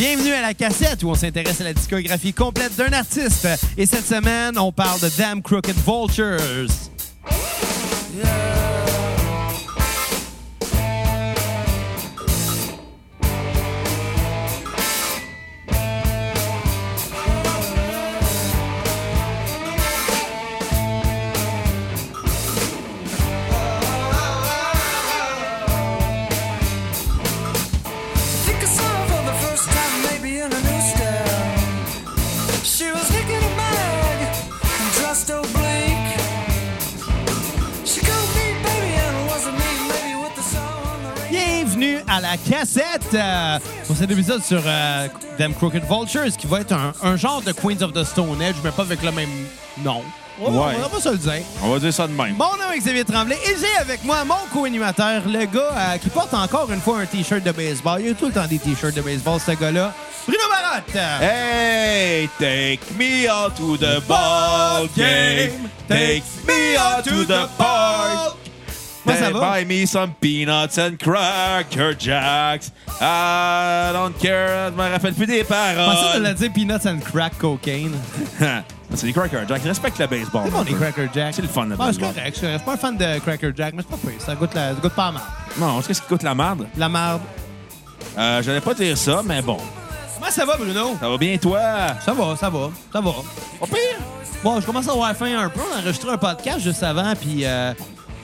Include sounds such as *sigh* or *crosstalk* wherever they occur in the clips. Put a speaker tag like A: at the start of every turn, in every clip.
A: Bienvenue à la cassette où on s'intéresse à la discographie complète d'un artiste. Et cette semaine, on parle de Damn Crooked Vultures. À la cassette euh, pour cet épisode sur euh, Damn Crooked Vultures qui va être un, un genre de Queens of the Stone Age, mais pas avec le même nom. On va-
B: Ouais.
A: On va pas se le dire.
B: On va dire ça de même.
A: Mon nom est Xavier Tremblay et j'ai avec moi mon co-animateur, le gars euh, qui porte encore une fois un T-shirt de baseball. Il a tout le temps des T-shirts de baseball, ce gars-là. Bruno Barotte!
B: Hey, take me out to the ball game. Take me out to the park.
A: Moi, ça va?
B: Buy me some peanuts and cracker jacks. I don't care. Je me rappelle plus des
A: Je pensais de
B: paroles.
A: la dire Peanuts and Crack Cocaine. *laughs*
B: c'est des cracker jacks. Respecte le baseball.
A: C'est bon, les Cracker Jack.
B: C'est le fun, le
A: Ah, c'est
B: baseball.
A: correct. Je suis pas un fan de Cracker Jack, mais c'est pas pire. Ça goûte, la, ça goûte pas mal.
B: Non, est-ce que ça coûte la merde?
A: La merde.
B: Euh, J'allais pas dire ça, mais bon.
A: Comment ça va, Bruno?
B: Ça va bien, toi?
A: Ça va, ça va, ça va.
B: Pas pire?
A: Bon, je commence à avoir faim un peu. On a enregistré un podcast juste avant, puis euh,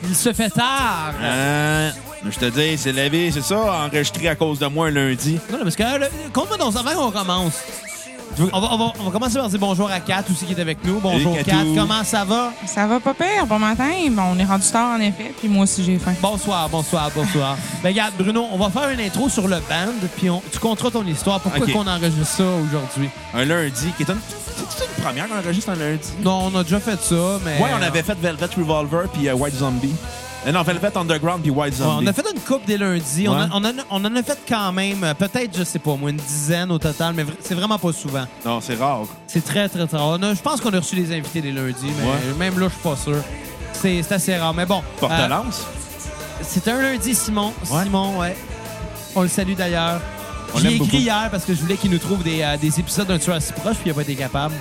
A: il se fait tard.
B: Hein? Je te dis, c'est la vie, c'est ça, enregistré à cause de moi un lundi.
A: Non, non, parce que euh, compte-moi donc avant qu'on commence. On va, on, va, on va commencer par dire bonjour à Kat aussi qui est avec nous. Bonjour
B: Salut,
A: Kat, comment ça va?
C: Ça va pas pire, bon matin. Bon, on est rendu tard en effet, puis moi aussi j'ai faim.
A: Bonsoir, bonsoir, bonsoir. *laughs* ben regarde, Bruno, on va faire une intro sur le band, puis on- tu compteras ton histoire. Pourquoi
B: Ok.
A: qu'on enregistre ça aujourd'hui?
B: Un lundi, qui est une, c'est une première qu'on enregistre un lundi.
A: Non, on a déjà fait ça, mais...
B: Ouais, on avait fait Velvet Revolver puis euh, White Zombie. Euh, non, Velvet Underground puis White
A: Ouais,
B: Zombie.
A: on a fait une coupe des lundis. On, a-
B: Ouais.
A: on, en a- on en a fait quand même, euh, peut-être, je sais pas, moi, une dizaine au total, mais c'est vraiment pas souvent.
B: Non, c'est rare.
A: C'est très, très, très rare. Je pense qu'on a reçu des invités les lundis, mais
B: Ouais.
A: même là, je suis pas sûr. C'est c'est assez rare. Mais bon, euh,
B: Porte-lance.
A: c'était un lundi, Simon. Simon, ouais. On le salue d'ailleurs. J'ai écrit
B: beaucoup.
A: hier parce que je voulais qu'il nous trouve des, euh, des épisodes d'un tueur assez proche, puis il a pas été capable.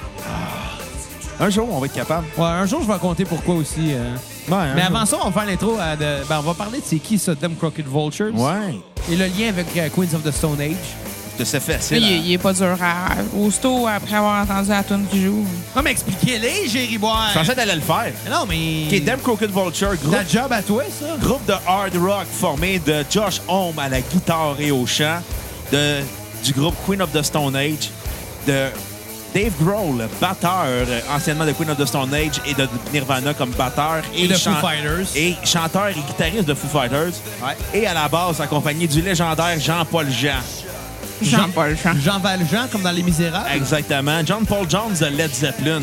B: Un jour, on va être capable.
A: Ouais, un jour, je vais raconter pourquoi aussi. euh.
B: Ouais, un
A: Mais avant ça, on va faire l'intro. euh, de... ben, on va parler de c'est qui ça, Them Crooked Vultures.
B: Ouais.
A: Et le lien avec euh, Queens of the Stone Age.
B: Sais
C: Là,
B: facile.
C: il, est-
B: hein.
C: il est pas dur à. Aussitôt après avoir entendu la tune qui joue.
A: Non, mais expliquez-les, Jerry Boire.
B: Je pensais d'aller le faire.
A: Mais Non, mais.
B: OK, Damn Crooked Vulture, groupe,
A: Ta job à toi, ça?
B: groupe de hard rock formé de Josh Homme à la guitare et au chant, de, du groupe Queen of the Stone Age, de Dave Grohl, batteur anciennement de Queen of the Stone Age et de Nirvana comme batteur
A: Et de Foo Fighters.
B: et chanteur et guitariste de Foo Fighters.
A: Ouais.
B: Et à la base, accompagné du légendaire Jean-Paul Jean.
C: Jean-Paul Jean.
A: Jean Valjean, comme dans Les Misérables.
B: Exactement. John Paul Jones de Led Zeppelin.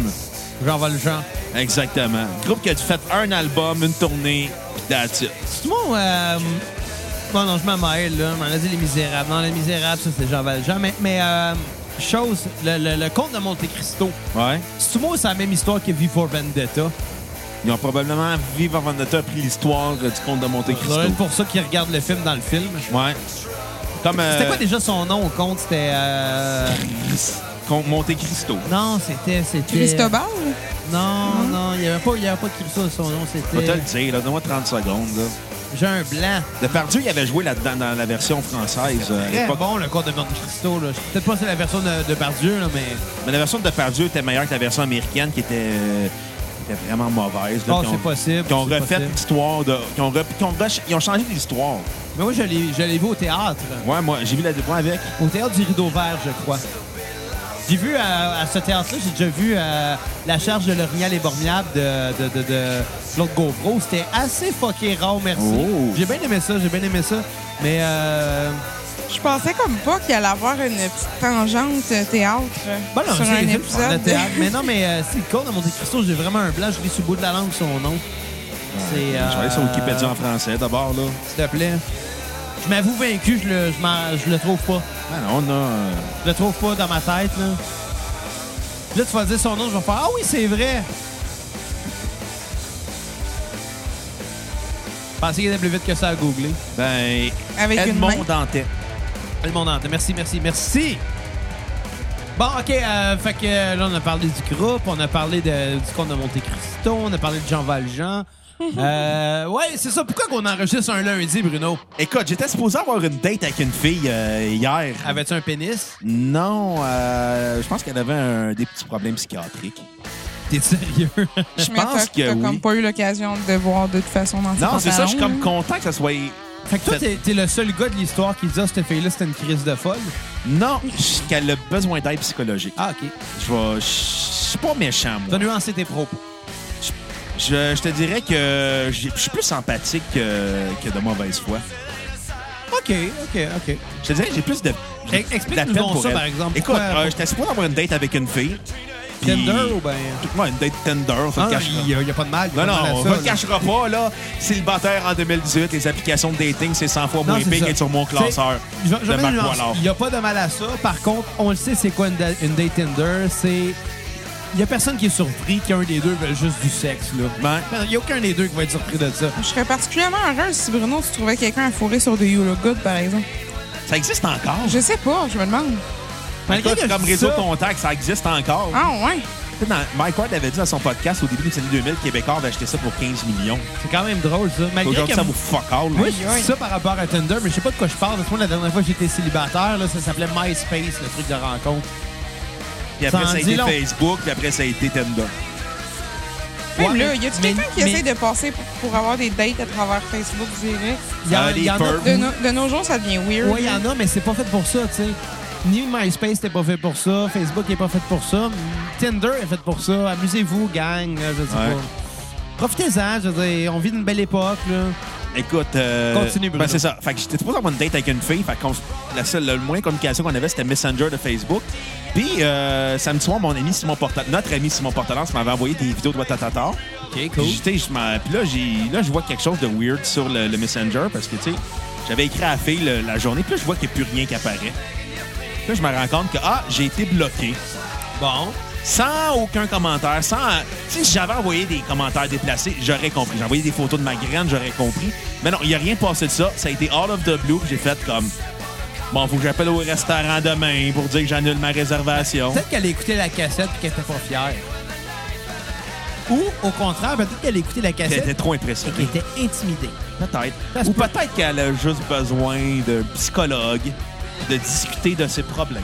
A: Jean Valjean.
B: Exactement. Groupe qui a fait un album, une tournée, pis that's it.
A: C'est moi, euh. Bon, non, je m'en mêle, là. On a dit Les Misérables. Non, Les Misérables, ça, c'est Jean Valjean. Mais, mais euh, chose, le, le, le conte de Monte Cristo.
B: Ouais.
A: C'est moi, c'est la même histoire que V for Vendetta?
B: Ils ont probablement, Viva Vendetta, a pris l'histoire euh, du conte de Monte Cristo.
A: C'est pour ça qu'ils regardent le film dans le film.
B: Ouais. Comme. euh,
A: C'était quoi déjà son nom au conte? C'était. Euh...
B: Monte Cristo.
A: Non, c'était. c'était...
C: Cristobal?
A: Non, non, il n'y avait pas, il y avait pas Cristo son nom.
B: Je vais te le
A: C'était.
B: dire, là. Donne-moi 30 secondes, là.
A: J'ai un blanc.
B: Depardieu, il avait joué là-dedans dans la version française. euh, à
A: Très
B: l'époque.
A: bon, le conte de Monte Cristo. Là. Peut-être pas c'est la version de, de Bardieu, là, mais.
B: Mais la version de Depardieu était meilleure que la version américaine qui était, euh, qui était vraiment mauvaise. là,
A: Oh,
B: qui ont-
A: c'est possible.
B: Qui ont
A: c'est
B: refait
A: possible.
B: l'histoire de. Qui ont, re- qui ont re- ils ont changé l'histoire.
A: Mais moi, je l'ai je l'ai vu au théâtre.
B: Ouais, moi, j'ai vu la moi avec.
A: Au théâtre du Rideau Vert, je crois. J'ai vu à, à ce théâtre-là, j'ai déjà vu euh, la charge de l'Orignal et Bormiable de, de, de, de Claude Gauvreau. C'était assez fucké rare, merci.
B: Oh.
A: J'ai bien aimé ça, j'ai bien aimé ça. Mais euh,
C: Je pensais comme pas qu'il allait avoir une petite tangente euh, théâtre euh,
A: bon, non,
C: sur un épisode.
A: théâtre. mais non, mais euh, *laughs* c'est le con de Monte Cristo, j'ai vraiment un blanc, je lis sur le bout de la langue son nom. C'est.
B: Je vais
A: euh,
B: aller sur Wikipédia en français d'abord, là.
A: S'il te plaît. Je m'avoue vaincu, je le, je, m'en- je le trouve pas.
B: Ah non, on a. euh,
A: Je le trouve pas dans ma tête, là. Là, tu vas dire son nom, je vais faire Ah oui, c'est vrai. Je pensais qu'il était plus vite que ça à googler.
B: Ben.
C: Avec une
B: Edmond
C: main.
B: Dantet.
A: Le monde entier. Merci, merci, merci. Bon, OK. euh, fait que euh, là, on a parlé du groupe, on a parlé de, du compte de Monte Cristo, on a parlé de Jean Valjean. *laughs* euh, ouais, c'est ça. Pourquoi qu'on enregistre un lundi, Bruno?
B: Écoute, j'étais supposé avoir une date avec une fille euh, hier.
A: Avais-tu un pénis?
B: Non, euh, je pense qu'elle avait un- des petits problèmes psychiatriques.
A: T'es sérieux?
B: Je *laughs* pense
C: t'as-
B: que
C: t'as
B: oui.
C: comme pas eu l'occasion de voir de toute façon dans
B: Non, c'est ça, je suis comme content que ça soit.
A: fait que toi, t'es, t'es le seul gars de l'histoire qui dit ah, cette fille-là, c'était une crise de folle.
B: Non, je- qu'elle a besoin d'aide psychologique.
A: Ah, OK.
B: Je vais. Je suis pas méchant,
A: T'as
B: moi.
A: nuancé tes propos.
B: Je, je te dirais que je suis plus empathique que, que de mauvaise foi.
A: OK, OK, OK.
B: Je te dirais que j'ai plus de.
A: Explique-nous ça,
B: elle.
A: par exemple.
B: Écoute, euh, j'étais supposé avoir une date avec une fille.
A: Tinder ou ben...
B: Ouais, une date Tinder, on se
A: Ah,
B: le
A: il n'y a, pas de mal.
B: Non, non, on
A: ça,
B: ne le cachera pas, là. Célibataire en 2018, les applications de dating, c'est 100 fois
A: Non,
B: moins
A: ça.
B: qu'être sur mon classeur
A: Je je
B: de Marc.
A: Il n'y a pas de mal à ça. Par contre, on le sait, c'est quoi une, da- une date Tinder? C'est. Il n'y a personne qui est surpris qu'un des deux veut juste du sexe, là.
B: Ben,
A: Il n'y a aucun des deux qui va être surpris de ça.
C: Je serais particulièrement heureuse si Bruno, tu trouvais quelqu'un à fourrer sur des You Look Good, par exemple.
B: ça existe encore?
C: Je sais pas, je me demande.
A: Malgré
B: Écoute,
A: que je
B: comme réseau
A: ça-
B: contact, ça existe encore.
C: Ah ouais?
B: Dans- Mike Ward avait dit dans son podcast au début des années 2000, Québécois avait acheté ça pour 15 millions.
A: C'est quand même drôle, ça. Malgré
B: Aujourd'hui,
A: que
B: ça vaut fuck all.
A: Moi,
B: là.
A: je dis ça par rapport à Tinder, mais je sais pas de quoi je parle. Parce que moi, la dernière fois que j'étais célibataire, là, ça s'appelait MySpace, le truc de rencontre.
B: Puis après,
A: ça
B: a été
A: long.
B: Facebook, puis après, ça a été Tinder.
C: Même
A: Ouais,
C: là, y a-tu quelqu'un qui
A: mais-
C: essaie de passer pour, pour avoir des dates à travers Facebook direct?
A: Y, il y en a.
C: De, no- de nos jours, ça devient weird.
A: Oui, il y en a, mais c'est pas fait pour ça, tu sais. Ni MySpace n'était pas fait pour ça, Facebook n'est pas fait pour ça, Tinder est fait pour ça. Amusez-vous, gang, là, je sais
B: Ouais.
A: pas. Profitez-en, je veux dire, on vit d'une belle époque, là.
B: Écoute, euh,
A: Continue, Bruno.
B: ben, c'est ça. Fait que j'étais supposé avoir une date avec une fille. Fait la seule, le moyen de communication qu'on avait, c'était Messenger de Facebook. Puis, euh, samedi soir, mon ami Simon notre ami Simon Portalance m'avait envoyé des vidéos de Watatata.
A: OK,
B: Puis, je m'en- Puis là, j'ai, là, je vois quelque chose de weird sur le, le Messenger parce que, tu sais, j'avais écrit à la fille le- la journée. Puis là, je vois qu'il n'y a plus rien qui apparaît. Là, je me rends compte que, ah, j'ai été bloqué.
A: Bon.
B: Sans aucun commentaire, sans. Tu sais, si j'avais envoyé des commentaires déplacés, j'aurais compris. J'ai envoyé des photos de ma graine, j'aurais compris. Mais non, il n'y a rien passé de ça. Ça a été all of the blue. J'ai fait comme. Bon, faut que j'appelle au restaurant demain pour dire que j'annule ma réservation.
A: Peut-être qu'elle a écouté la cassette et qu'elle était pas fière. Ou, au contraire, peut-être qu'elle a écouté la
B: Elle était
A: cassette
B: trop
A: et
B: impressionnée.
A: qu'elle était intimidée.
B: Peut-être. Ou
A: peut.
B: peut-être qu'elle a juste besoin d'un psychologue, de discuter de ses problèmes.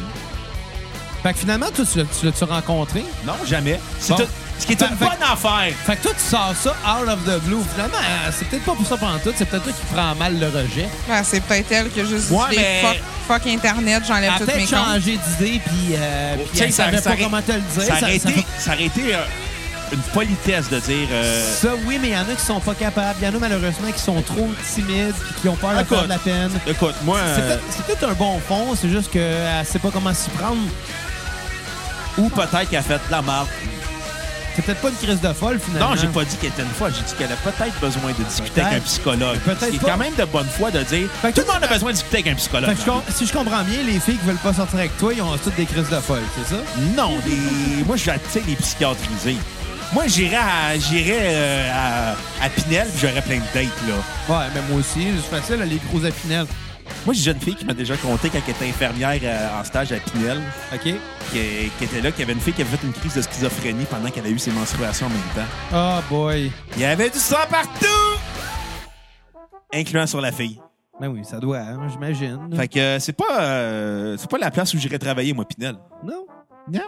A: Fait que finalement, toi, tu l'as- tu l'as-tu rencontré?
B: Non, jamais. C'est
A: Bon.
B: tout- Ce qui est
A: Fait-
B: une
A: fait-
B: bonne affaire.
A: Fait que toi, tu sors ça out of the blue. Finalement, euh, c'est peut-être pas pour ça pendant tout, c'est peut-être toi qui prends mal le rejet.
C: Ben, c'est peut-être elle qui a juste
B: Ouais,
C: dit
B: mais-
C: fuck, fuck Internet,
A: Elle
C: j'enlève
A: a
C: mes
A: peut-être
C: comptes.
A: changé d'idée, puis, euh,
B: Tu
A: puis
B: sais,
A: elle
B: ça-
A: savait
B: ça
A: pas comment te le dire.
B: Ça aurait
A: ça
B: été,
A: fait-
B: ça aurait été, euh, une politesse de dire. euh,
A: Ça, oui, mais il y en a qui sont pas capables. Il y en a malheureusement qui sont trop timides qui ont peur de faire de la peine.
B: Écoute, moi.
A: C'est peut-être- un bon fond, c'est juste qu'elle sait pas comment s'y prendre.
B: Ou peut-être qu'elle a fait de la marque.
A: C'est peut-être pas une crise de folle, finalement.
B: Non, j'ai pas dit qu'elle était une fois. J'ai dit qu'elle a peut-être besoin de discuter avec un psychologue.
A: Peut-être
B: C'est quand même de bonne foi de dire
A: Fait
B: tout le monde a besoin de discuter avec un psychologue.
A: Fait que je si je comprends bien, les filles qui veulent pas sortir avec toi, ils ont toutes des crises de folle, c'est ça?
B: Non, les... moi, j'attire les psychiatrisés. Moi, j'irais à, j'irais, euh, à, à Pinel puis j'aurais plein de dates, là.
A: Ouais, mais moi aussi, c'est facile, les gros épinels.
B: Moi, j'ai une jeune fille qui m'a déjà conté quand elle était infirmière euh, en stage à Pinel,
A: OK?
B: qui, qui était là, qui avait une fille qui avait fait une crise de schizophrénie pendant qu'elle a eu ses menstruations en même temps.
A: Oh boy.
B: Il y avait du sang partout! Incluant sur la fille.
A: Ben oui, ça doit, hein, j'imagine.
B: Fait que euh, c'est pas, euh, c'est pas la place où j'irais travailler, moi, Pinel.
A: Non.
B: Non.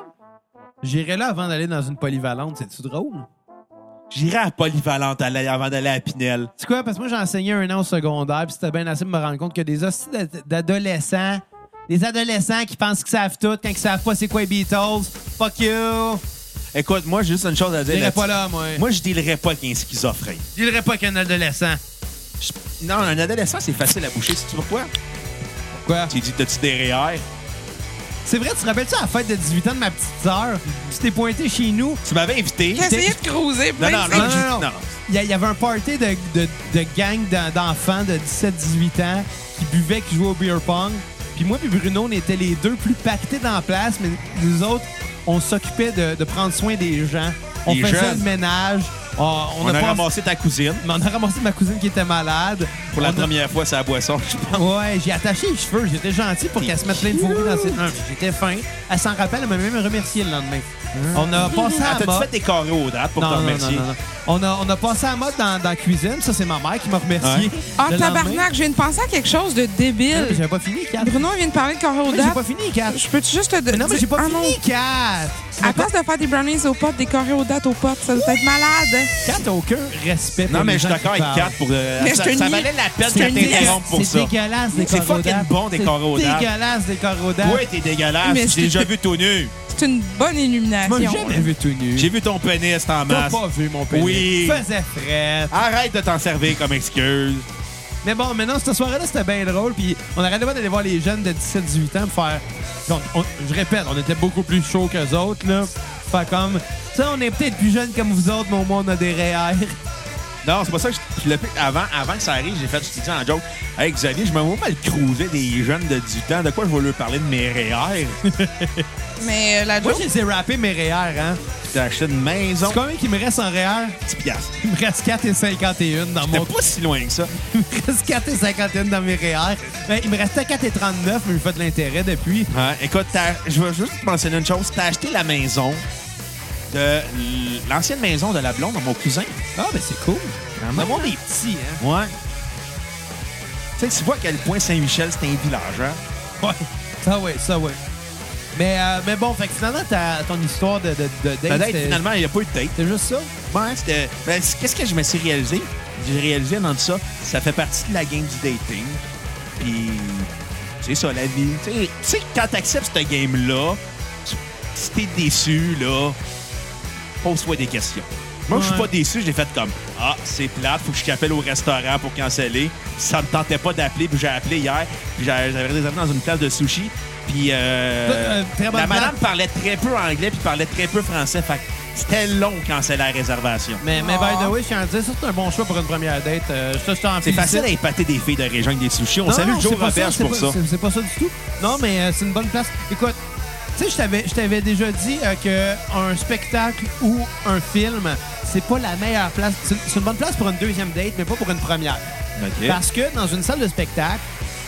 A: J'irai là avant d'aller dans une polyvalente, c'est-tu drôle?
B: J'irais à Polyvalente avant d'aller à Pinel.
A: C'est quoi? Parce que moi, j'ai enseigné un an au secondaire, puis c'était bien assez de me rendre compte que des hosties d'ad- d'adolescents, des adolescents qui pensent qu'ils savent tout quand ils savent pas c'est quoi les Beatles, fuck you!
B: Écoute, moi, j'ai juste une chose à
A: Je
B: dire.
A: dirais
B: là-dessus.
A: pas là, moi.
B: Moi, je dealerais pas avec un schizophrène.
A: Je dirais pas qu'un adolescent.
B: Je- Non, un adolescent, c'est facile à boucher. Sais-tu pourquoi?
A: Quoi?
B: Tu dis, t'as-tu des REER?
A: C'est vrai, tu te rappelles-tu à la fête de 18 ans de ma petite sœur? Tu t'es pointé chez nous.
B: Tu m'avais invité.
C: J'ai essayé de cruiser
B: Non,
C: plein
B: non,
C: de
B: non,
A: non, non. Il y, avait un party de, de, de gang d'en- d'enfants de 17-18 ans qui buvaient, qui jouaient au beer pong. Puis moi puis Bruno, on était les deux plus pactés dans la place, mais nous autres, on s'occupait de, de prendre soin des gens. On faisait
B: jeunes.
A: le ménage. On,
B: On, a, ramassé ta cousine
A: mais on a ramassé ma cousine qui était malade.
B: pour la
A: On a-
B: première fois sa boisson, je pense.
A: Ouais, j'ai attaché les cheveux. J'étais gentil pour qu'elle se mette plein de fourmis dans ses... Non, j'étais fin. Elle s'en rappelle, elle m'a même remercié le lendemain. On a passé à
B: Ah,
A: mode.
B: fait des carrés aux dates pour
A: Non,
B: te
A: non, non,
B: remercier?
A: non, non. On a, on a passé à mode dans, dans la cuisine. Ça, c'est ma mère qui m'a remercié.
B: Ouais.
C: Ah, tabarnak, je viens de penser à quelque chose de
A: mais
C: débile.
A: J'avais pas fini, Kat.
C: Bruno vient de parler de carré aux
A: Mais J'ai
C: dates.
A: pas fini, Kat.
C: Je peux-tu juste te
A: Mais non, mais j'ai pas
C: Ah non.
A: fini, Kat.
C: À place de faire des brownies aux potes, des carrés aux dates aux potes, ça doit être malade.
A: Kat, t'as aucun respect pour
B: Non, mais
A: les
B: je suis d'accord avec. Kat pour. euh,
C: Mais
B: ça,
C: je te
B: ça valait la peine
C: nie.
B: t'interrompre pour ça.
A: C'est dégueulasse, des
B: C'est
A: carreaux
B: fucking
A: d'âme.
B: bon, des
A: C'est
B: carreaux d'âme.
A: dégueulasse, des carreaux d'âme.
B: Ouais, t'es dégueulasse.
C: Mais
B: J'ai déjà
C: c'est-
B: vu tout nu.
C: C'est une bonne
A: Tu
C: illumination.
A: m'as jamais vu tout nu.
B: J'ai vu ton pénis en
A: T'as
B: masse.
A: pas vu mon pénis.
B: Oui.
A: Faisait frais.
B: Arrête de t'en servir comme excuse.
A: Mais bon, maintenant, cette soirée-là, c'était bien drôle. Puis on arrêtait pas d'aller voir les jeunes de 17-18 ans pour faire. Donc, on- je répète, on était beaucoup plus chauds qu'eux autres, là. Fait comme. Ça, on est peut-être plus jeunes comme vous autres, mais au moins, on a des REER.
B: Non, c'est pas ça que je, fait avant, avant que ça arrive, j'ai fait, je dit en joke, Hey Xavier, je me vois mal cruiser des jeunes de 18 ans. De quoi je vais leur parler de mes REER? *laughs*
C: Mais euh, la
A: Moi,
C: joke,
A: je les ai rappés, mes REER, hein.
B: J'ai acheté une maison,
A: C'est combien qu'il me reste en REER?
B: 10 piastres.
A: Il me reste 4,51 dans mon.
B: C'était pas si loin que ça. *laughs*
A: Il me reste 4,51 dans mes REER. Ben, il me restait 4,39, mais je fais de l'intérêt depuis.
B: Ouais, écoute, t'as- je veux juste te mentionner une chose. T'as acheté la maison de l'ancienne maison de la blonde de mon cousin.
A: Ah, ben c'est cool.
B: Vraiment?
A: Le monde est petit, hein.
B: Ouais. Tu sais, tu vois à quel point Saint-Michel, c'est un village, hein?
A: Ouais, ça ouais, ça ouais. Mais, euh, mais bon, fait que finalement, ta- ton histoire de, de, de date,
B: Ta date,
A: c'était-
B: finalement, il n'y a pas eu de date.
A: c'était juste ça?
B: Ouais, c'était. ben, Qu'est-ce que je me suis réalisé? J'ai réalisé dans tout ça, ça fait partie de la game du dating. Puis, c'est ça, la vie. Tu sais- quand t'acceptes cette game-là, tu- si t'es déçu, là, pose-toi des questions. Moi, je suis
A: Ouais.
B: pas déçu, j'ai fait comme Ah, c'est plate, faut que je t'appelle au restaurant pour canceller. Ça me tentait pas d'appeler, puis j'ai appelé hier, puis j'avais j'avais réservé dans une place de sushi. Puis euh,
A: Euh,
B: la madame
A: place.
B: parlait très peu anglais, puis parlait très peu français. Fait que c'était long quand c'est la réservation.
A: Mais, mais
C: Ah.
A: by the way, je tiens à dire, ça, c'est un bon choix pour une première date. Euh, ça, je t'en
B: C'est facile à épater des filles de région avec des sushis. On
A: Non,
B: salue
A: non,
B: Joe
A: c'est pas
B: Roberge pour
A: pas-
B: ça.
A: c'est- pas ça du tout. Non, mais euh, c'est une bonne place. Écoute, tu sais, je t'avais- déjà dit euh, qu'un spectacle ou un film, c'est pas la meilleure place. C'est une bonne place pour une deuxième date, mais pas pour une première. Parce que dans une salle de spectacle,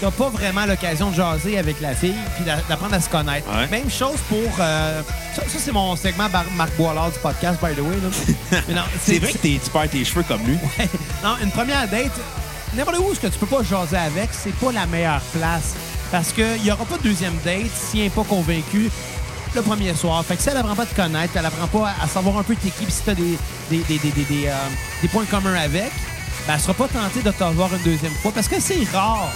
A: t'as pas vraiment l'occasion de jaser avec la fille puis d'a- d'apprendre à se connaître.
B: Ouais.
A: Même chose pour... euh, ça, ça, c'est mon segment Bar- Marc Boilard du podcast, by the way. là. *laughs*
B: C'est vrai que t'es- tu perds tes cheveux comme lui.
A: non, une première date, n'importe où ce que tu peux pas jaser avec, c'est pas la meilleure place. Parce qu'il y aura pas de deuxième date s'il n'est pas convaincu le premier soir. Fait que si elle apprend pas à te connaître, elle apprend pas à savoir un peu t'es qui, si t'as des, des, des, des, des, des, euh, des points communs avec, ben, elle sera pas tentée de te revoir une deuxième fois. Parce que c'est rare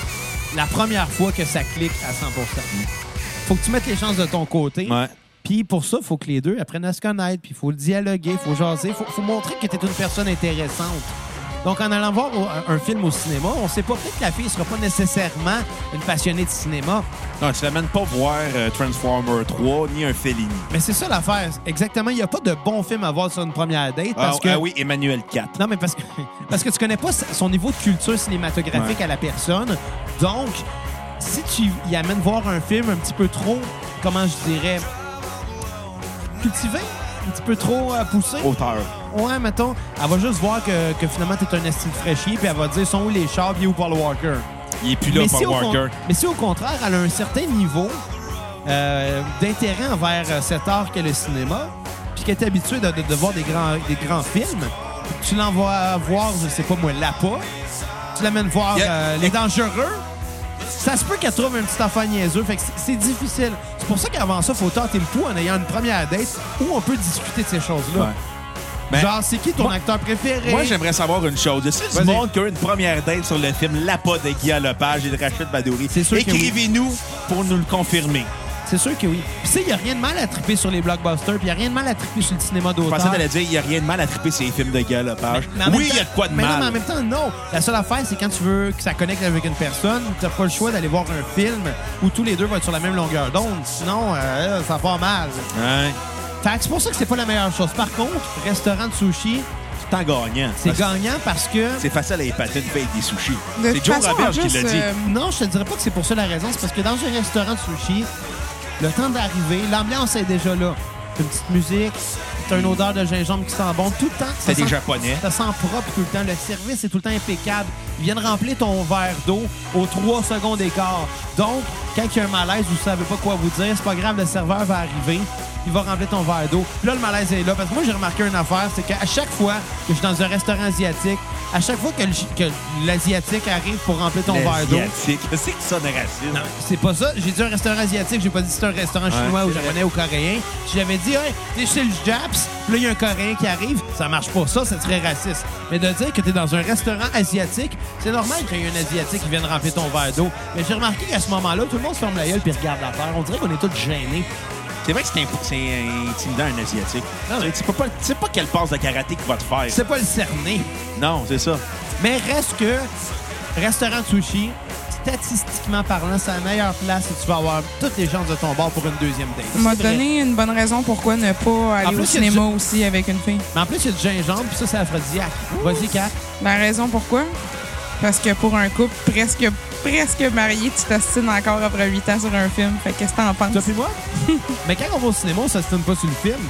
A: la première fois que ça clique à 100% Faut que tu mettes les chances de ton côté.
B: Ouais.
A: Puis pour ça, faut que les deux apprennent à se connaître, puis il faut le dialoguer, il faut jaser, il faut, faut montrer que tu es une personne intéressante. Donc, en allant voir un, film au cinéma, on sait pas peut-être que la fille sera pas nécessairement une passionnée de cinéma.
B: Non, tu l'amènes pas voir euh, Transformer 3 ni un Fellini.
A: Mais c'est ça l'affaire. Exactement, il n'y a pas de bon film à voir sur une première date
B: Ah,
A: parce que...
B: ah oui, Emmanuel 4.
A: Non, mais parce que, *laughs* parce que tu connais pas son niveau de culture cinématographique
B: Ouais.
A: à la personne. Donc, si tu y amènes voir un film un petit peu trop, comment je dirais, cultivé, un petit peu trop euh, poussé?
B: Auteur.
A: Ouais, mettons, elle va juste voir que, que finalement, t'es un esti de fraîchier, puis elle va dire, sont où les chars, puis où Paul Walker?
B: Il est plus là,
A: mais,
B: Paul
A: si au
B: Walker.
A: mais si au contraire, elle a un certain niveau euh, d'intérêt envers euh, cet art qu'est le cinéma, puis qu'elle est habituée de, de- de voir des grands, des grands films, tu l'envoies voir, je sais pas moi, Lapa, tu l'amènes voir
B: Yeah.
A: euh, Les Dangereux, ça se peut qu'elle trouve un petit enfant niaiseux, fait que c'est- c'est difficile. C'est pour ça qu'avant ça, faut tenter le coup en ayant une première date où on peut discuter de ces choses-là.
B: Ouais. Ben,
A: Genre, c'est qui ton
B: moi-
A: acteur préféré?
B: Moi, j'aimerais savoir une chose.
A: Vas-y.
B: du monde qui a eu une première date sur le film La Pas de Guy Lepage et de Rachid Badouri?
A: C'est oui.
B: Écrivez-nous pour nous le confirmer.
A: C'est sûr que oui. Puis, tu sais, il n'y a rien de mal à triper sur les blockbusters, puis il n'y a rien de mal à triper sur le cinéma
B: Je
A: d'auteur.
B: pensais d'aller dire, il n'y a rien de mal à triper ces films de Guy Lepage.
A: Mais
B: Oui, il y a de quoi de
A: mais Non, mais en
B: mal.
A: même temps, non. La seule affaire, c'est quand tu veux que ça connecte avec une personne, tu n'as pas le choix d'aller voir un film où tous les deux vont être sur la même longueur d'onde. Sinon, euh, ça part mal.
B: Ouais.
A: Fait que c'est pour ça que c'est pas la meilleure chose. Par contre, restaurant de sushi,
B: C'est en gagnant.
A: c'est
B: Parce que
A: gagnant parce que...
B: C'est facile à épater une avec des sushis.
C: De
B: C'est Joe Roberge qui l'a dit.
C: euh,
A: Non, je te dirais pas que c'est pour ça la raison. C'est parce que dans un restaurant de sushi, le temps d'arriver, l'ambiance est déjà là. Une petite musique, t'as une odeur de gingembre qui sent bon tout le temps.
B: C'est des
A: sent-
B: Japonais.
A: Ça sent propre tout le temps. Le service est tout le temps impeccable. Ils viennent remplir ton verre d'eau aux 3 secondes d'écart. Donc, quand il y a un malaise, vous savez pas quoi vous dire, c'est pas grave, le serveur va arriver. Il va remplir ton verre d'eau. Puis Là, le malaise est là. Parce que moi, j'ai remarqué une affaire, c'est qu'à chaque fois que je suis dans un restaurant asiatique, à chaque fois que le- que l'asiatique arrive pour remplir ton verre d'eau,
B: Asiatique. C'est que ça de raciste?
A: non, c'est pas ça. J'ai dit un restaurant asiatique, j'ai pas dit c'est un restaurant chinois ou
B: c'est
A: japonais ou coréen. Si j'avais dit, hey, t'es chez le Japs, puis là, il y a un coréen qui arrive, ça marche pas. Ça, ça serait raciste. Mais de dire que t'es dans un restaurant asiatique, c'est normal qu'il y ait un asiatique qui vienne remplir ton verre d'eau. Mais j'ai remarqué qu'à ce moment-là, tout le monde se ferme la gueule puis regarde l'affaire. On dirait qu'on est tous gênés.
B: C'est vrai que c'est imp- c'est intimidant un Asiatique.
A: Non, mais-
B: Tu sais pas, tu sais pas quelle passe de karaté qu'il va te faire.
A: C'est pas le cerner.
B: Non, c'est ça.
A: Mais reste que restaurant de sushi, statistiquement parlant, c'est la meilleure place et tu vas avoir toutes les chances de ton bord pour une deuxième date.
C: Ça m'a
A: C'est vrai.
C: donné une bonne raison pourquoi ne pas aller
A: plus,
C: au
A: il y a
C: cinéma aussi avec une fille.
A: Mais en plus, il y a du gingembre, puis ça, c'est aphrodisiaque. Vas-y, Kat.
C: La raison pourquoi? Parce que pour un couple presque presque marié, tu t'astines encore après 8 ans sur un film. Fait que qu'est-ce que t'en penses?
A: Puis moi? *laughs* Mais quand on va au cinéma, on s'astine pas sur le film.